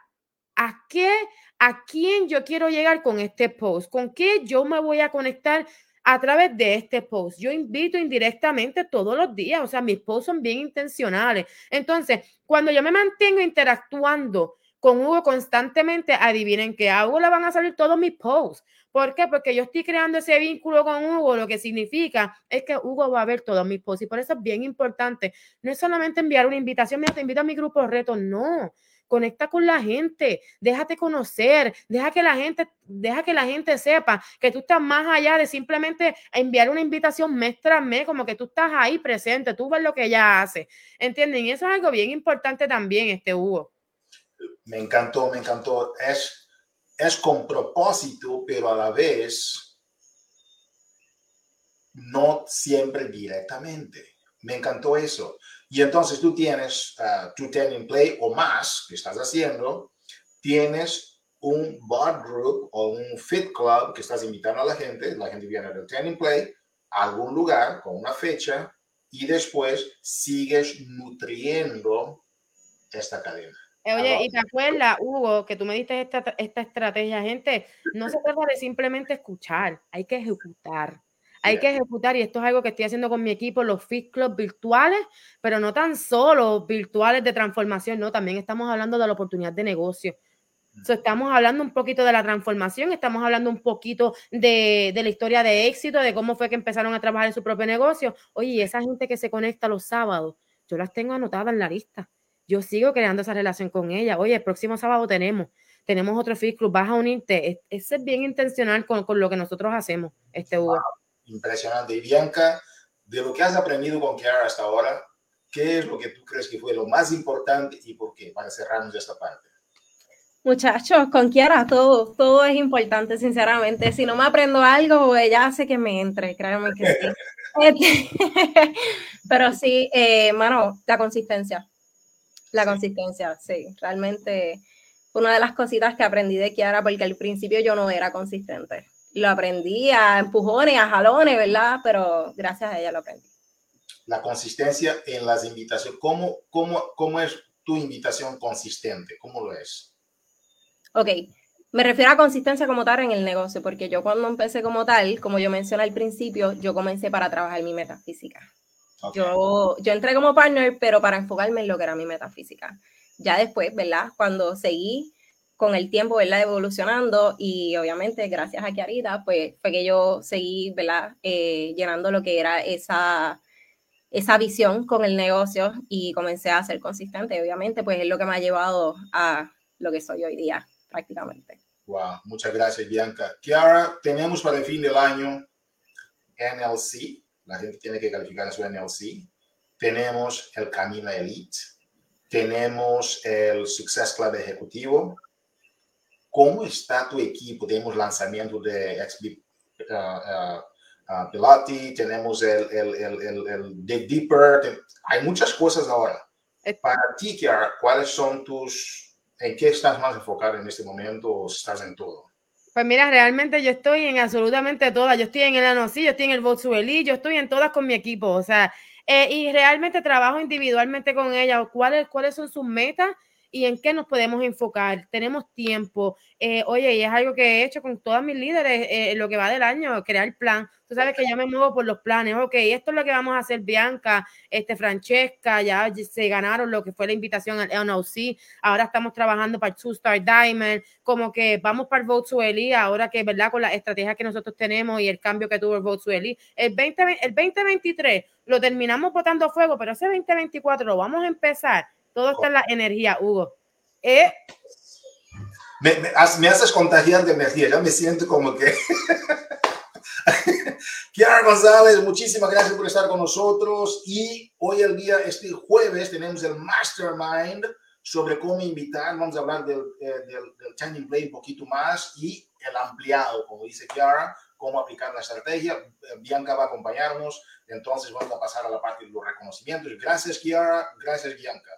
a qué, a quién yo quiero llegar con este post, con qué yo me voy a conectar a través de este post. Yo invito indirectamente todos los días, o sea, mis posts son bien intencionales. Entonces, cuando yo me mantengo interactuando con Hugo constantemente, adivinen que a Hugo le van a salir todos mis posts. ¿Por qué? Porque yo estoy creando ese vínculo con Hugo, lo que significa es que Hugo va a ver todos mis posts y por eso es bien importante. No es solamente enviar una invitación, mira, te invito a mi grupo reto, no conecta con la gente, déjate conocer, deja que la gente, deja que la gente sepa que tú estás más allá de simplemente enviar una invitación mes tras mes, como que tú estás ahí presente, tú ves lo que ella hace, ¿entienden? Y eso es algo bien importante también, este Hugo. Me encantó, me encantó. Es, es con propósito, pero a la vez no siempre directamente. Me encantó eso. Y entonces tú tienes uh, tu ten play o más que estás haciendo, tienes un bot group o un fit club que estás invitando a la gente, la gente viene del ten play a algún lugar con una fecha y después sigues nutriendo esta cadena. Eh, oye, y te acuerdas, Hugo, que tú me diste esta, esta estrategia, gente, no se trata de simplemente escuchar, hay que ejecutar. Hay que ejecutar, y esto es algo que estoy haciendo con mi equipo, los Fit Club virtuales, pero no tan solo virtuales de transformación, no, también estamos hablando de la oportunidad de negocio. estamos hablando un poquito de la transformación, estamos hablando un poquito de, de, la historia de éxito, de cómo fue que empezaron a trabajar en su propio negocio. Oye, esa gente que se conecta los sábados, yo las tengo anotadas en la lista. Yo sigo creando esa relación con ella. Oye, el próximo sábado tenemos, tenemos otro Fit Club, vas a unirte. Ese es bien intencional con, con, lo que nosotros hacemos, este Hugo. Impresionante. Y Bianca, de lo que has aprendido con Kiara hasta ahora, ¿qué es lo que tú crees que fue lo más importante y por qué? Para cerrarnos esta parte. Muchachos, con Kiara todo, todo es importante, sinceramente. Si no me aprendo algo, ella hace que me entre, créanme que sí. Este, pero sí, eh, mano, la consistencia. La consistencia, sí. Realmente una de las cositas que aprendí de Kiara, porque al principio yo no era consistente. Lo aprendí a empujones, a jalones, ¿verdad? Pero gracias a ella lo aprendí. La consistencia en las invitaciones. ¿Cómo, cómo, cómo es tu invitación consistente? ¿Cómo lo es? Ok, me refiero a consistencia como tal en el negocio, porque yo cuando empecé como tal, como yo mencioné al principio, yo comencé para trabajar mi metafísica. Yo, yo entré como partner, pero para enfocarme en lo que era mi metafísica. Ya después, ¿verdad? Cuando seguí con el tiempo, ¿verdad? Evolucionando y obviamente gracias a Kiarita, pues fue que yo seguí, ¿verdad? Eh, llenando lo que era esa, esa visión con el negocio y comencé a ser consistente. Obviamente, pues es lo que me ha llevado a lo que soy hoy día prácticamente. Wow, muchas gracias, Bianca. Kiara, tenemos para el fin del año NLC, la gente tiene que calificar su NLC. Tenemos el Camino Elite, tenemos el Success Club Ejecutivo. ¿Cómo está tu equipo? Tenemos lanzamiento de XB uh, uh, tenemos el, el, el, el, Dig Deeper, hay muchas cosas ahora. Para ti, Kiara, ¿cuáles son tus ¿En qué estás más enfocado en este momento o estás en todo? Pues mira, realmente yo estoy en absolutamente todas. Yo estoy en el ANOCI, yo estoy en el Volkswagen, yo estoy en todas con mi equipo. O sea, eh, y realmente trabajo individualmente con ella. ¿Cuáles, ¿Cuáles son sus metas? Y en qué nos podemos enfocar. Tenemos tiempo. Eh, oye, y es algo que he hecho con todas mis líderes eh, lo que va del año, crear plan. Tú sabes que yo me muevo por los planes. Ok, esto es lo que vamos a hacer, Bianca, este, Francesca, ya se ganaron lo que fue la invitación al NOC. Ahora estamos trabajando para el Two Star Diamond. Como que vamos para el Vote Sueli, ahora que, ¿verdad? Con la estrategia que nosotros tenemos y el cambio que tuvo el Vote Sueli. El, 20, el 2023 lo terminamos botando fuego, pero ese 2024 lo vamos a empezar todo está en la energía, Hugo. Eh, me, me, haces contagiar de energía, ya me siento como que... Kiara González, muchísimas gracias por estar con nosotros y hoy el día, este jueves, tenemos el Mastermind sobre cómo invitar, vamos a hablar del, eh, del, del Play un poquito más y el ampliado, como dice Kiara, cómo aplicar la estrategia. Bianca va a acompañarnos, entonces vamos a pasar a la parte de los reconocimientos. Gracias Kiara, gracias Bianca.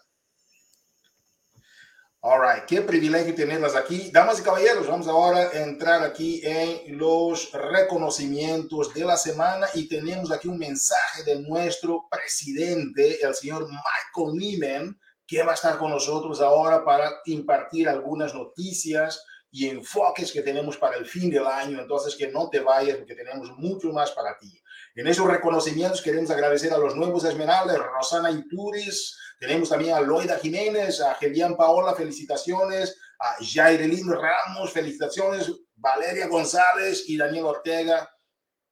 All right, qué privilegio tenerlas aquí. Damas y caballeros, vamos ahora a entrar aquí en los reconocimientos de la semana y tenemos aquí un mensaje de nuestro presidente, el señor Michael Lehman, que va a estar con nosotros ahora para impartir algunas noticias y enfoques que tenemos para el fin del año. Entonces, que no te vayas porque tenemos mucho más para ti. En esos reconocimientos queremos agradecer a los nuevos Esmeraldas, Rosana Ituris, tenemos también a Loida Jiménez, a Gelian Paola, felicitaciones, a Jairelín Ramos, felicitaciones, Valeria González y Daniel Ortega.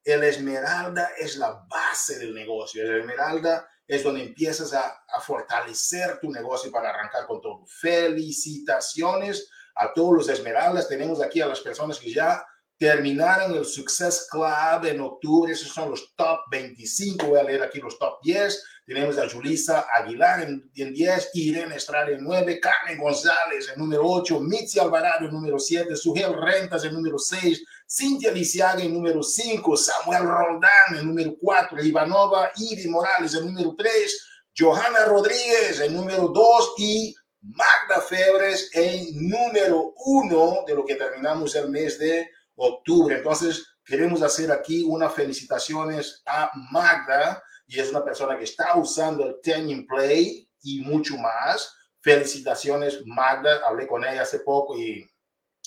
El Esmeralda es la base del negocio. El Esmeralda es donde empiezas a, a fortalecer tu negocio para arrancar con todo. Felicitaciones a todos los Esmeraldas. Tenemos aquí a las personas que ya terminaron el Success Club en octubre. Esos son los top 25. Voy a leer aquí los top 10. Tenemos a Julisa Aguilar en, 10, Irene Estrada en 9, Carmen González en número 8, Mitzi Alvarado en número 7, Sugel Rentas en número 6, Cintia Lisiaga en número 5, Samuel Roldán en número 4, Ivanova Iri Morales en número 3, Johanna Rodríguez en número 2 y Magda Febres en número 1 de lo que terminamos el mes de octubre. Entonces, queremos hacer aquí unas felicitaciones a Magda y es una persona que está usando el Ten Play y mucho más. Felicitaciones, Magda. Hablé con ella hace poco y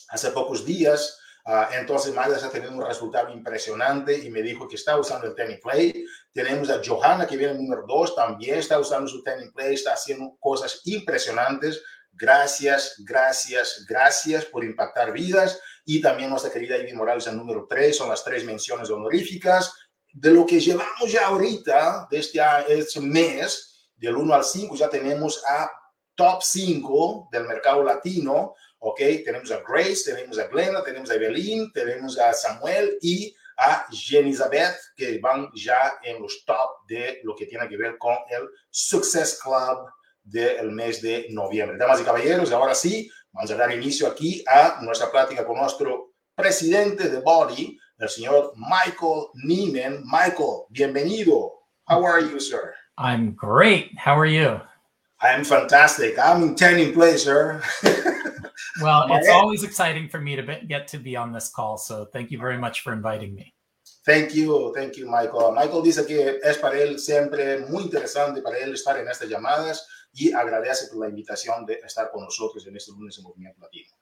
hace pocos días. Uh, entonces Magda está teniendo un resultado impresionante y me dijo que está usando el Ten Play. Tenemos a Johanna que viene número dos, también está usando su Ten Play, está haciendo cosas impresionantes. Gracias, gracias, gracias por impactar vidas. Y también nuestra querida Ivy Morales, el número tres, son las tres menciones honoríficas. De lo que llevamos ya ahorita, de este, este mes, del 1 al 5, ya tenemos a top 5 del mercado latino. Ok, tenemos a Grace, tenemos a Glenda, tenemos a Evelyn, tenemos a Samuel y a Elizabeth, que van ya en los top de lo que tiene que ver con el Success Club del mes de noviembre. Damas y caballeros, ahora sí, vamos a dar inicio aquí a nuestra plática con nuestro presidente de Body, el señor Michael Neiman. Michael, bienvenido. How are you, sir? I'm great. How are you? I'm fantastic. I'm in 10 in place, sir. well, it's always exciting for me to be, get to be on this call. So thank you very much for inviting me. Thank you, thank you, Michael. Michael dice que es para él siempre muy interesante para él estar en estas llamadas y agradece por la invitación de estar con nosotros en este lunes en Movimiento Latino.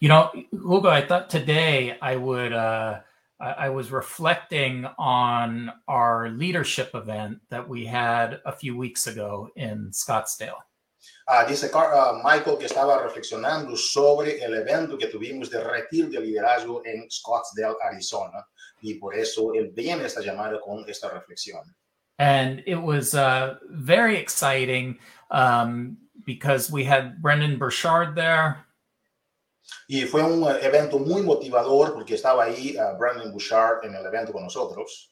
You know, Hugo, I thought today I would, uh, I was reflecting on our leadership event that we had a few weeks ago in Scottsdale. Uh, dice uh, Michael que estaba reflexionando sobre el evento que tuvimos de retiro de liderazgo en Scottsdale, Arizona, y por eso él viene esta llamada con esta reflexión. And it was uh, very exciting um, because we had Brendan Burchard there. Y fue un evento muy motivador porque estaba ahí uh, Brendan Bouchard en el evento con nosotros.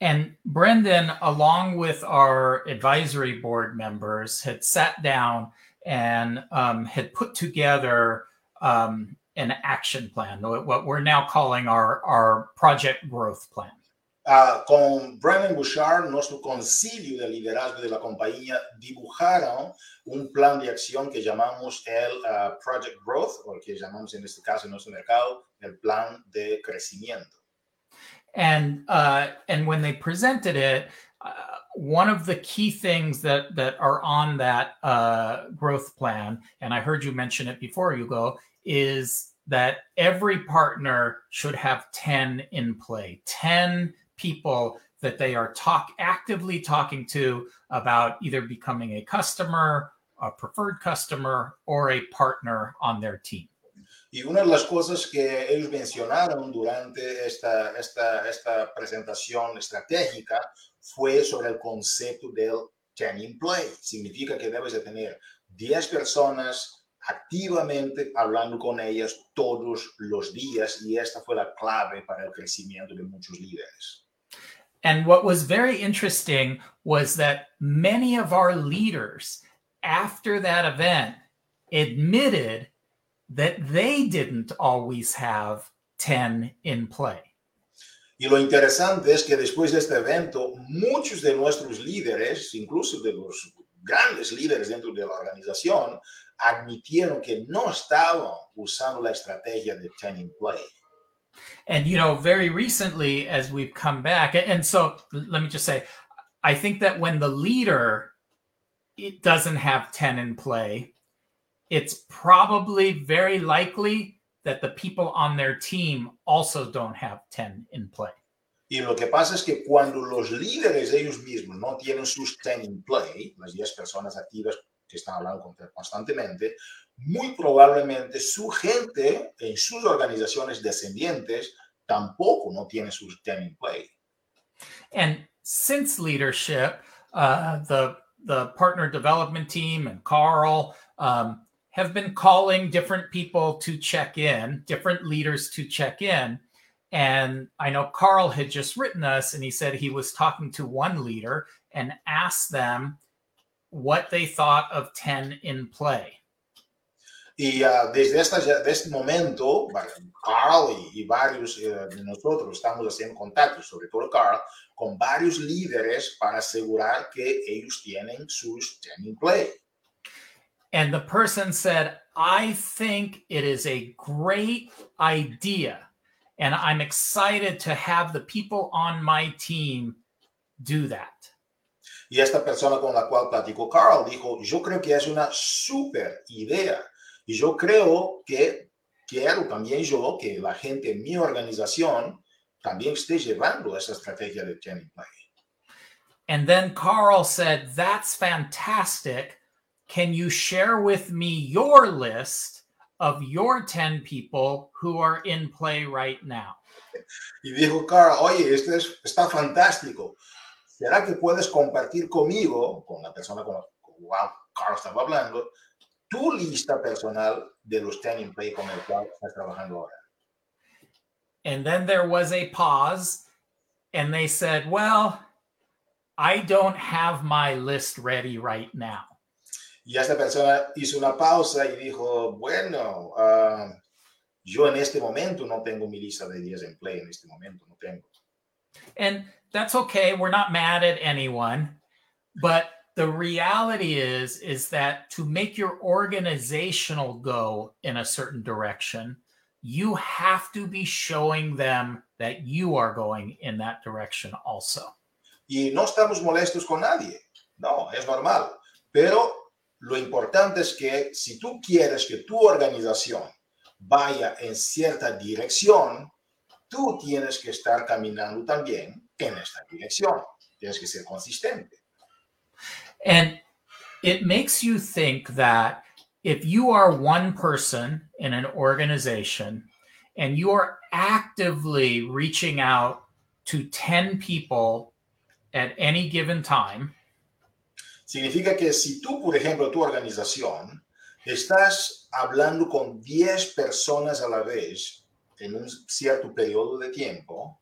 And Brendan, along with our advisory board members, had sat down and um, had put together um, an action plan, what we're now calling our, our project growth plan. Uh, con Bouchard, nuestro concilio de liderazgo de la compañía, dibujaron un plan de acción que llamamos el uh, Project Growth, o que llamamos en este caso en nuestro mercado el plan de crecimiento. And uh, and when they presented it, uh, one of the key things that that are on that uh, growth plan, and I heard you mention it before, Hugo, is that every partner should have ten in play, ten people that they are talk actively talking to about either becoming a customer, a preferred customer, or a partner on their team. Y una de las cosas que ellos mencionaron durante esta, esta, esta presentación estratégica fue sobre el concepto del 10 in play. Significa que debes de tener 10 personas activamente hablando con ellas todos los días y esta fue la clave para el crecimiento de muchos líderes. And what was very interesting was that many of our leaders after that event admitted that they didn't always have 10 in play. Y lo interesante es que después de este evento, muchos de nuestros líderes, incluso de los grandes líderes dentro de la organización, admitieron que no estaban usando la estrategia de 10 in play. And, you know, very recently, as we've come back, and so let me just say, I think that when the leader it doesn't have 10 in play, it's probably very likely that the people on their team also don't have 10 in play. Y lo que pasa es que cuando los líderes ellos mismos no tienen sus 10 in play, las 10 personas activas que están hablando constantemente, muy probablemente su gente en sus organizaciones descendientes tampoco no tiene sus 10 in play. And since leadership, uh, the the partner development team and Carl um, have been calling different people to check in, different leaders to check in. And I know Carl had just written us and he said he was talking to one leader and asked them what they thought of 10 in play. Y uh, desde, esta, desde este momento, Carl y, y varios uh, de nosotros estamos haciendo contactos, sobre todo Carl, con varios líderes para asegurar que ellos tienen sus 10 in play. And the person said, I think it is a great idea. And I'm excited to have the people on my team do that. Y esta persona con la cual platicó Carl dijo, yo creo que es una super idea. Y yo creo que quiero también yo que la gente en mi organización también esté llevando esa estrategia de training play. And then Carl said, that's fantastic. can you share with me your list of your 10 people who are in play right now? Y dijo Carl, oye, esto es, está fantástico. ¿Será que puedes compartir conmigo, con la persona con la cual Carl estaba hablando, tu lista personal de los 10 in play con el cual estás trabajando ahora? And then there was a pause, and they said, Well, I don't have my list ready right now. Y esta persona hizo una pausa y dijo, bueno, uh, yo en este momento no tengo mi lista de 10 en play, en este momento no tengo. And that's okay. We're not mad at anyone. But the reality is, is that to make your organizational go in a certain direction, you have to be showing them that you are going in that direction also. Y no estamos molestos con nadie. No, es normal. Pero lo importante es que si tú quieres que tu organización vaya en cierta dirección, tú tienes que estar caminando también en esta dirección. Tienes que ser consistente. And it makes you think that if you are one person in an organization and you are actively reaching out to 10 people at any given time, Significa que si tú, por ejemplo, tu organización, estás hablando con 10 personas a la vez en un cierto periodo de tiempo,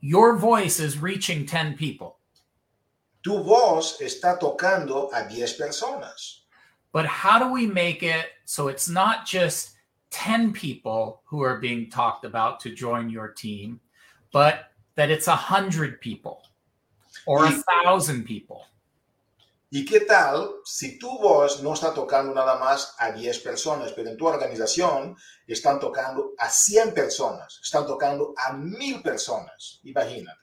your voice is reaching 10 people. Tu voz está tocando a 10 personas. But how do we make it so it's not just 10 people who are being talked about to join your team, but that it's 100 people or a Y- thousand people? ¿Y qué tal si tu voz no está tocando nada más a 10 personas, pero en tu organización están tocando a 100 personas, están tocando a 1000 personas? Imagínate.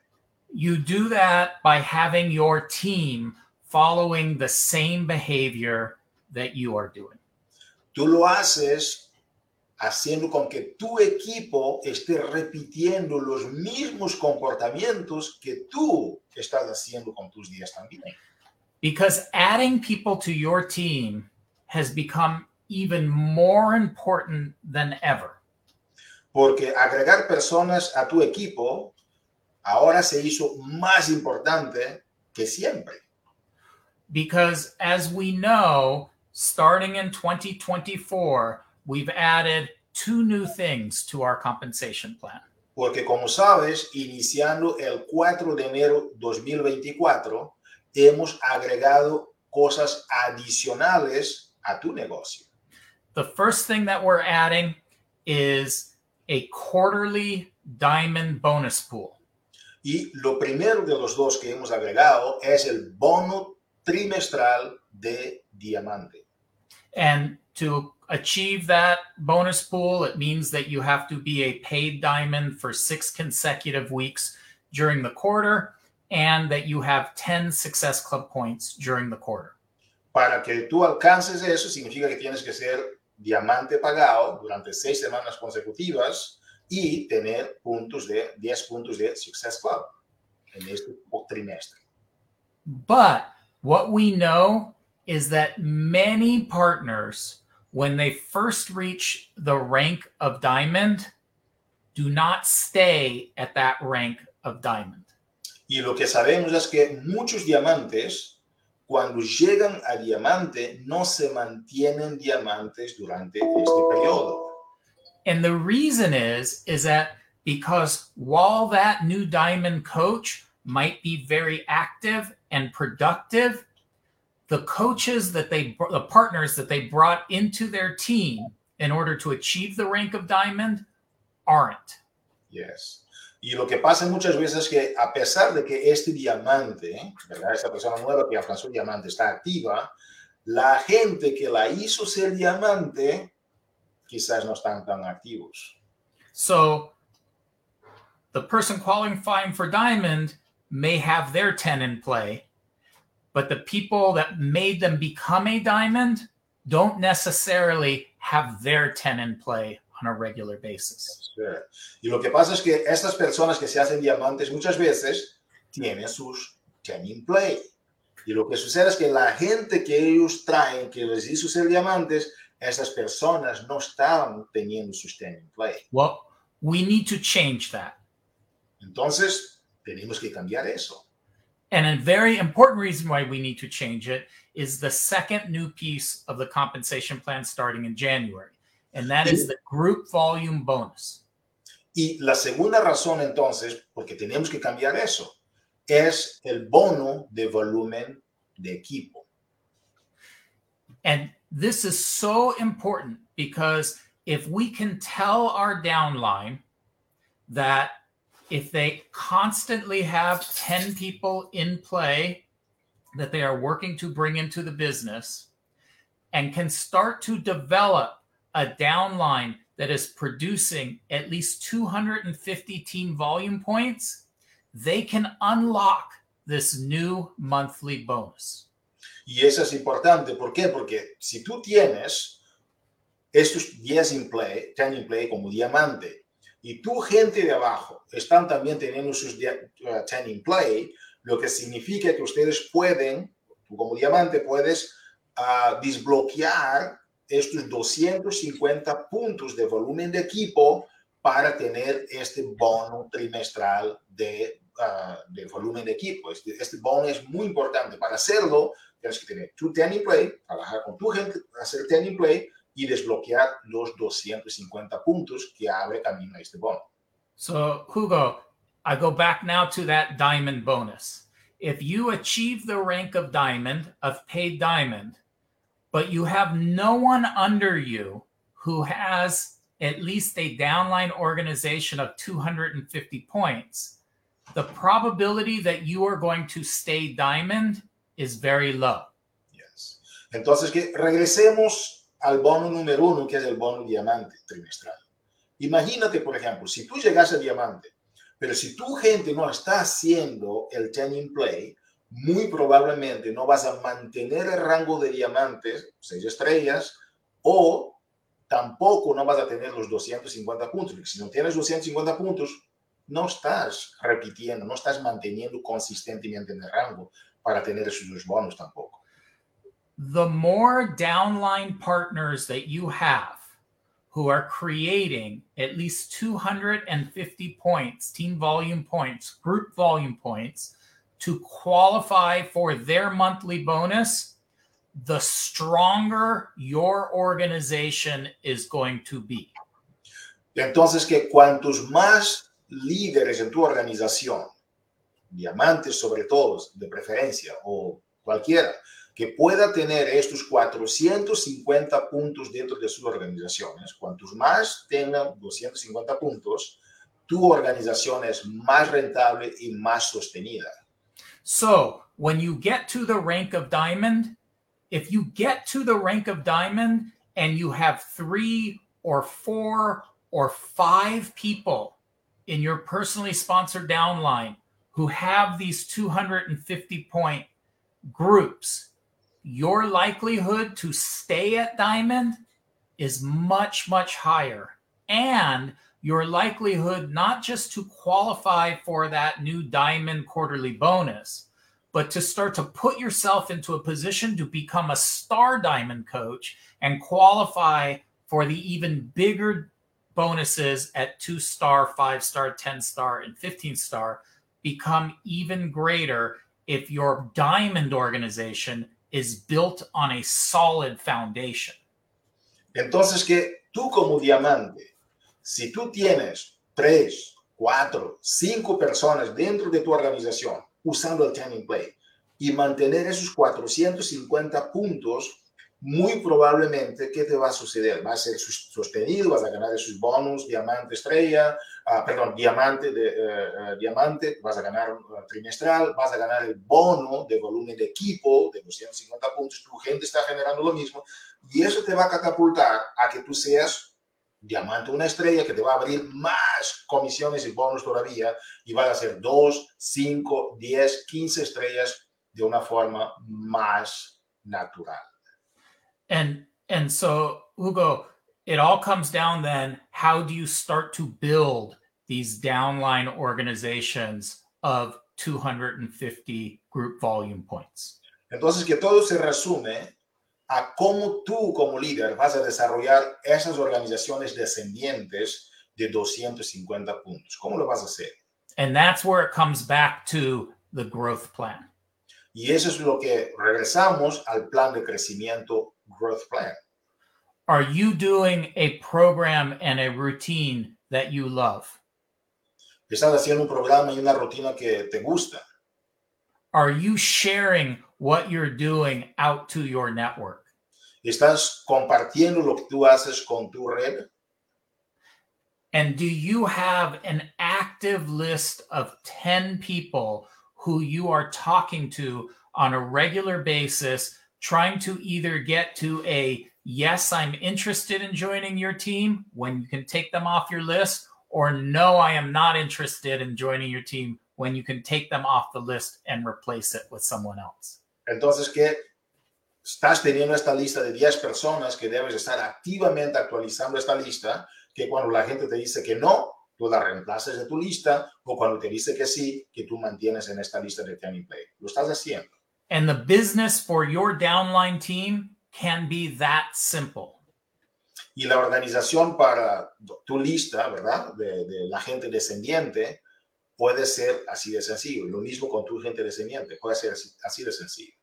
You do that by having your team following the same behavior that you are doing. Tú lo haces haciendo con que tu equipo esté repitiendo los mismos comportamientos que tú estás haciendo con tus días también. Because adding people to your team has become even more important than ever. Porque agregar personas a tu equipo ahora se hizo más importante que siempre. Because as we know, starting in 2024, we've added two new things to our compensation plan. Porque como sabes, iniciando el 4 de enero 2024, hemos agregado cosas adicionales a tu negocio. The first thing that we're adding is a quarterly diamond bonus pool. Y lo primero de los dos que hemos agregado es el bono trimestral de diamante. And to achieve that bonus pool, it means that you have to be a paid diamond for six consecutive weeks during the quarter and that you have 10 Success Club points during the quarter. Para que tú alcances eso, significa que tienes que ser diamante pagado durante seis semanas consecutivas y tener puntos de 10 puntos de Success Club en este trimestre. But what we know is that many partners, when they first reach the rank of diamond, do not stay at that rank of diamond. Y lo que sabemos es que muchos diamantes, cuando llegan a diamante, no se mantienen diamantes durante este periodo. And the reason is is that because while that new diamond coach might be very active and productive, the coaches that they the partners that they brought into their team in order to achieve the rank of diamond aren't. Yes. Y lo que pasa muchas veces es que a pesar de que este diamante, ¿verdad? esta persona nueva que alcanzó el diamante está activa, la gente que la hizo ser diamante quizás no están tan activos. So the person qualifying for diamond may have their 10 in play, but the people that made them become a diamond don't necessarily have their 10 in play on a regular basis. Y lo que pasa es que estas personas que se hacen diamantes muchas veces tienen sus 10 in play, Y lo que sucede es que la gente que ellos traen, que les hizo ser diamantes, esas personas no estaban teniendo sustaining play. Well, we need to change that. Entonces, tenemos que cambiar eso. And a very important reason why we need to change it is the second new piece of the compensation plan starting in January, and that is the group volume bonus. Y la segunda razón entonces, porque tenemos que cambiar eso, es el bono de volumen de equipo. And this is so important because if we can tell our downline that if they constantly have 10 people in play that they are working to bring into the business and can start to develop a downline that is producing at least 250 team volume points, they can unlock this new monthly bonus. Y eso es importante. ¿Por qué? Porque si tú tienes estos 10 in play, 10 in play como diamante, y tu gente de abajo están también teniendo sus 10 in play, lo que significa que ustedes pueden, tú como diamante, puedes uh, desbloquear estos 250 puntos de volumen de equipo para tener este bono trimestral de, de volumen de equipo. Este, este, bono es muy importante. Para hacerlo, tienes que tener tu play, trabajar con tu gente, hacer play y desbloquear los 250 puntos que abre camino a este bono. So, Hugo, I go back now to that diamond bonus. If you achieve the rank of diamond, of paid diamond, but you have no one under you who has at least a downline organization of 250 points, the probability that you are going to stay diamond is very low. Yes. Entonces, que regresemos al bono número uno, que es el bono diamante trimestral. Imagínate, por ejemplo, si tú llegas a diamante Pero si tu gente no está haciendo el ten play, muy probablemente no vas a mantener el rango de diamantes, seis estrellas, o tampoco no vas a tener los 250 puntos. Si no tienes 250 puntos, no estás repitiendo, no estás manteniendo consistentemente en el rango para tener esos bonos tampoco. The more downline partners that you have, who are creating at least 250 points, team volume points, group volume points to qualify for their monthly bonus, the stronger your organization is going to be. Entonces, que cuantos más líderes en tu organización, diamantes sobre todo, de preferencia, o cualquiera, que pueda tener estos 450 puntos dentro de sus organizaciones. Cuantos más tengan 250 puntos, tu organización es más rentable y más sostenida. So, when you get to the rank of diamond, if you get to the rank of diamond and you have three or four or five people in your personally sponsored downline who have these 250 point groups, your likelihood to stay at diamond is much, much higher. And your likelihood not just to qualify for that new diamond quarterly bonus, but to start to put yourself into a position to become a star diamond coach and qualify for the even bigger bonuses at two star, five star, 10 star, and 15 star become even greater if your diamond organization is built on a solid foundation. Entonces que tú como diamante, si tú tienes tres, cuatro, cinco personas dentro de tu organización usando el training play y mantener esos 450 puntos, muy probablemente, ¿qué te va a suceder? Va a ser sostenido, vas a ganar esos bonus, diamante estrella, uh, perdón, diamante, de, uh, diamante, vas a ganar uh, trimestral, vas a ganar el bono de volumen de equipo de 250 puntos, tu gente está generando lo mismo y eso te va a catapultar a que tú seas diamante una estrella que te va a abrir más comisiones y bonos todavía y vas a ser 2, 5, 10, 15 estrellas de una forma más natural. And and so Hugo, it all comes down then how do you start to build these downline organizations of 250 group volume points? Entonces, que todo se resume a cómo tú como líder vas a desarrollar esas organizaciones descendientes de 250 puntos. ¿Cómo lo vas a hacer? And that's where it comes back to the growth plan. Y eso es lo que regresamos al plan de crecimiento Growth Plan. Are you doing a program and a routine that you love? Estás haciendo un programa y una rutina que te gusta. Are you sharing what you're doing out to your network? Estás compartiendo lo que tú haces con tu red. And do you have an active list of 10 people who you are talking to on a regular basis, trying to either get to a yes, I'm interested in joining your team when you can take them off your list, or no, I am not interested in joining your team when you can take them off the list and replace it with someone else. Entonces, que estás teniendo esta lista de 10 personas que debes estar activamente actualizando esta lista, que cuando la gente te dice que no, tú la reemplaces de tu lista, o cuando te dice que sí, que tú mantienes en esta lista de Ten Play. Lo estás haciendo. And the business for your downline team can be that simple. Y la organización para tu lista, ¿verdad? De, de, la gente descendiente puede ser así de sencillo. Lo mismo con tu gente descendiente, puede ser así, así de sencillo.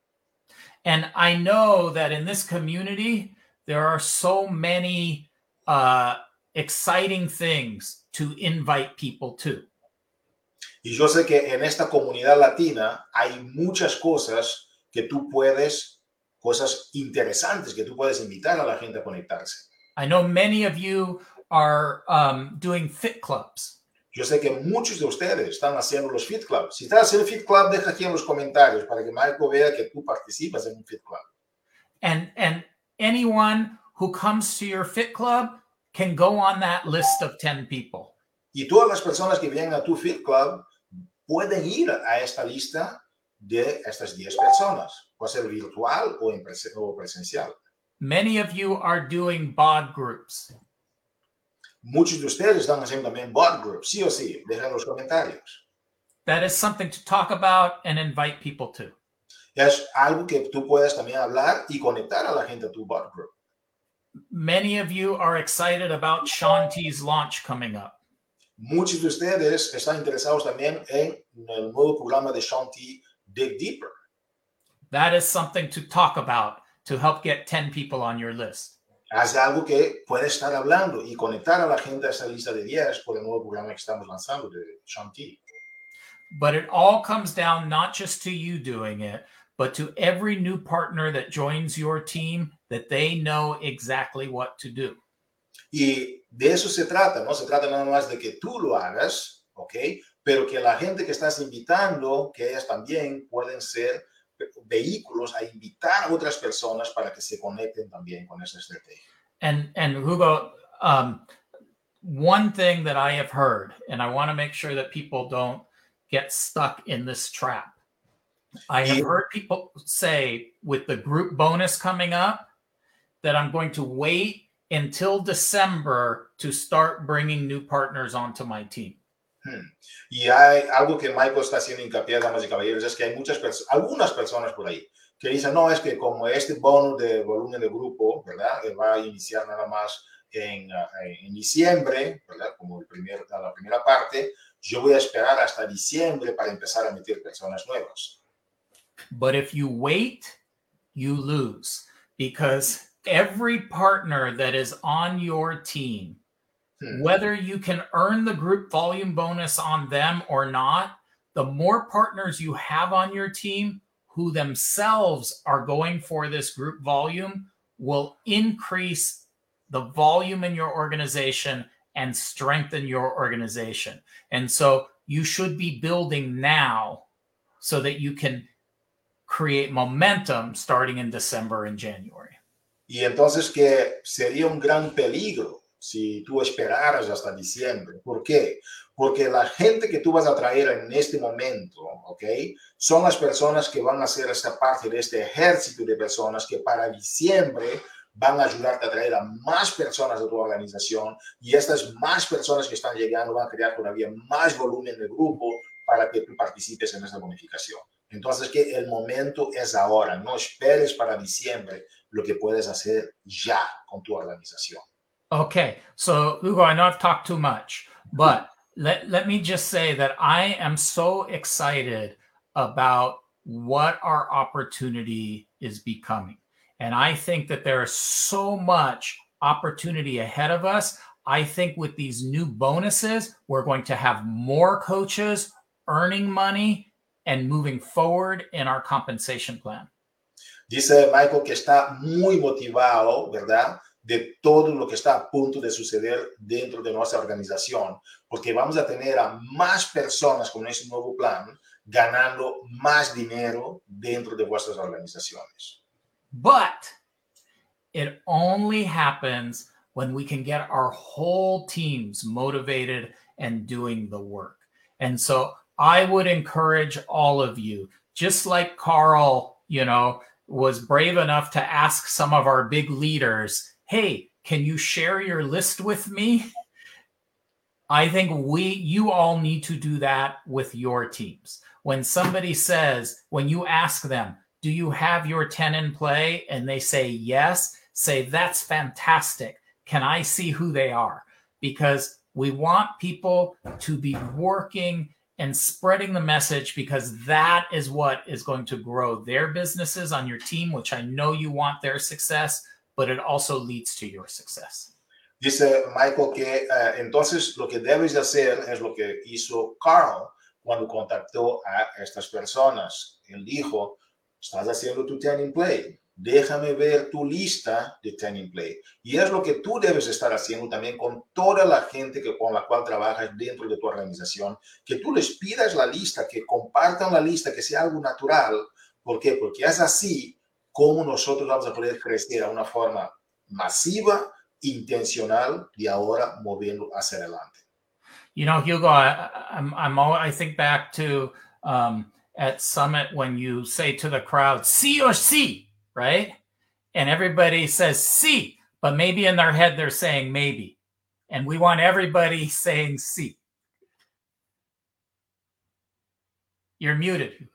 And I know that in this community, there are so many uh, exciting things to invite people to. Y yo sé que en esta comunidad latina hay muchas cosas que tú puedes, cosas interesantes que tú puedes invitar a la gente a conectarse. I know many of you are um, doing fit clubs. Yo sé que muchos de ustedes están haciendo los Fit Club. Si estás haciendo Fit Club, deja aquí en los comentarios para que Marco vea que tú participas en un Fit Club. And, and anyone who comes to your Fit Club can go on that list of 10 people. Y todas las personas que vienen a tu Fit Club pueden ir a esta lista de estas 10 personas. Puede ser virtual o, en presen o presencial. Many of you are doing bod groups. Muchos de ustedes están haciendo también bot groups, sí o sí, dejen los comentarios. That is something to talk about and invite people to. Es algo que tú puedes también hablar y conectar a la gente a tu bot group. Many of you are excited about Shanti's launch coming up. Muchos de ustedes están interesados también en el nuevo programa de Shanti Dig Deeper. That is something to talk about to help get 10 people on your list. Haz algo que estar hablando y conectar a la gente a esa lista de 10 por el nuevo programa que estamos lanzando de Shanti. But it all comes down not just to you doing it, but to every new partner that joins your team that they know exactly what to do. Y de eso se trata, no se trata nada más de que tú lo hagas, ¿ok? Pero que la gente que estás invitando, que ellas también pueden ser vehículos a invitar a otras personas para que se conecten también con esa estrategia. And and Hugo, um, one thing that I have heard, and I want to make sure that people don't get stuck in this trap. I have heard people say with the group bonus coming up that I'm going to wait until December to start bringing new partners onto my team. Y hay algo que Michael está haciendo hincapié, damas y caballeros, es que hay muchas personas, algunas personas por ahí que dicen, no, es que como este bono de volumen de grupo, ¿verdad? Que va a iniciar nada más en, ah, en diciembre, ¿verdad? Como el primer, la primera parte, yo voy a esperar hasta diciembre para empezar a meter personas nuevas. But if you wait, you lose because every partner that is on your team. Hmm. whether you can earn the group volume bonus on them or not, the more partners you have on your team who themselves are going for this group volume will increase the volume in your organization and strengthen your organization. And so you should be building now so that you can create momentum starting in December and January. Y entonces que sería un gran peligro si tú esperaras hasta diciembre. ¿Por qué? Porque la gente que tú vas a traer en este momento, ¿ok? Son las personas que van a ser esta parte de este ejército de personas que para diciembre van a ayudarte a traer a más personas de tu organización y estas más personas que están llegando van a crear todavía más volumen de grupo para que tú participes en esta bonificación. Entonces, que el momento es ahora. No esperes para diciembre lo que puedes hacer ya con tu organización. Okay, so Hugo, I know I've talked too much, but let, let me just say that I am so excited about what our opportunity is becoming. And I think that there is so much opportunity ahead of us. I think with these new bonuses, we're going to have more coaches earning money and moving forward in our compensation plan. Dice Michael que está muy motivado, ¿verdad? De todo lo que está a punto de suceder dentro de nuestra organización, porque vamos a tener a más personas con ese nuevo plan ganando más dinero dentro de vuestras organizaciones. But it only happens when we can get our whole teams motivated and doing the work. And so I would encourage all of you, just like Carl, you know, was brave enough to ask some of our big leaders, hey, can you share your list with me? I think we, you all need to do that with your teams. When somebody says, when you ask them, do you have your 10 in play? And they say yes, say, that's fantastic. Can I see who they are? Because we want people to be working and spreading the message because that is what is going to grow their businesses on your team, which I know you want their success, but it also leads to your success. Dice Michael que uh, entonces lo que debes de hacer es lo que hizo Carl cuando contactó a estas personas. Él dijo, estás haciendo tu ten play. déjame ver tu lista de Training Play. Y es lo que tú debes estar haciendo también con toda la gente que, con la cual trabajas dentro de tu organización, que tú les pidas la lista, que compartan la lista, que sea algo natural. ¿Por qué? Porque es así como nosotros vamos a poder crecer a una forma masiva, intencional y ahora moviendo hacia adelante. You know, Hugo, I, I'm, I'm, I think back to um, at Summit when you say to the crowd, see or see. right? And everybody says C, but maybe in their head they're saying maybe. And we want everybody saying C. You're muted.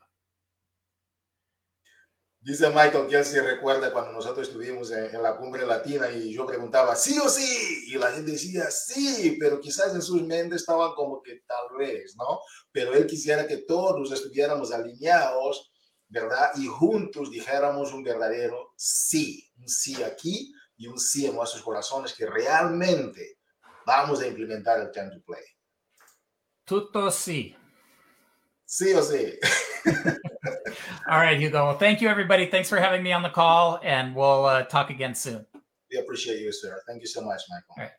Dice Michael se recuerda cuando nosotros estuvimos en, en, la cumbre latina y yo preguntaba sí o sí y la gente decía sí, pero quizás en sus mentes estaban como que tal vez, ¿no? Pero él quisiera que todos estuviéramos alineados ¿verdad? Y juntos dijéramos un verdadero sí, un sí aquí y un sí en nuestros corazones que realmente vamos a implementar el time to play. Tutto sí. Sí o sí. All right, Hugo. Well, thank you, everybody. Thanks for having me on the call, and we'll uh, talk again soon. We appreciate you, sir. Thank you so much, Michael.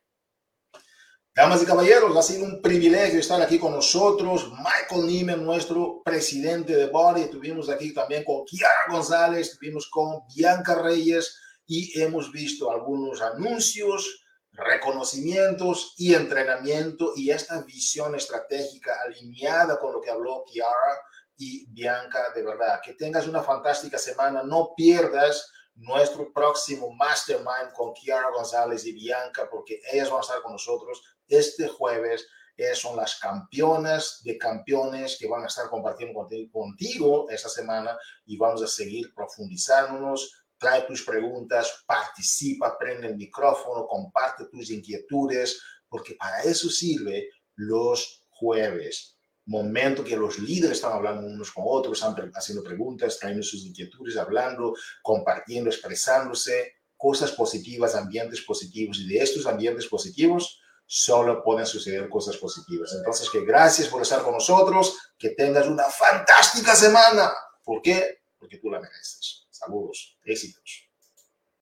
Damas y caballeros, ha sido un privilegio estar aquí con nosotros. Michael Niemen, nuestro presidente de Body. Estuvimos aquí también con Kiara González, estuvimos con Bianca Reyes y hemos visto algunos anuncios, reconocimientos y entrenamiento y esta visión estratégica alineada con lo que habló Kiara y Bianca. De verdad, que tengas una fantástica semana. No pierdas nuestro próximo mastermind con Kiara González y Bianca, porque ellas van a estar con nosotros este jueves. Ellas son las campeonas de campeones que van a estar compartiendo contigo, esta semana y vamos a seguir profundizándonos. Trae tus preguntas, participa, prende el micrófono, comparte tus inquietudes, porque para eso sirve los jueves momento que los líderes están hablando unos con otros, están haciendo preguntas, trayendo sus inquietudes, hablando, compartiendo, expresándose, cosas positivas, ambientes positivos. Y de estos ambientes positivos solo pueden suceder cosas positivas. Entonces, que gracias por estar con nosotros, que tengas una fantástica semana. ¿Por qué? Porque tú la mereces. Saludos, éxitos.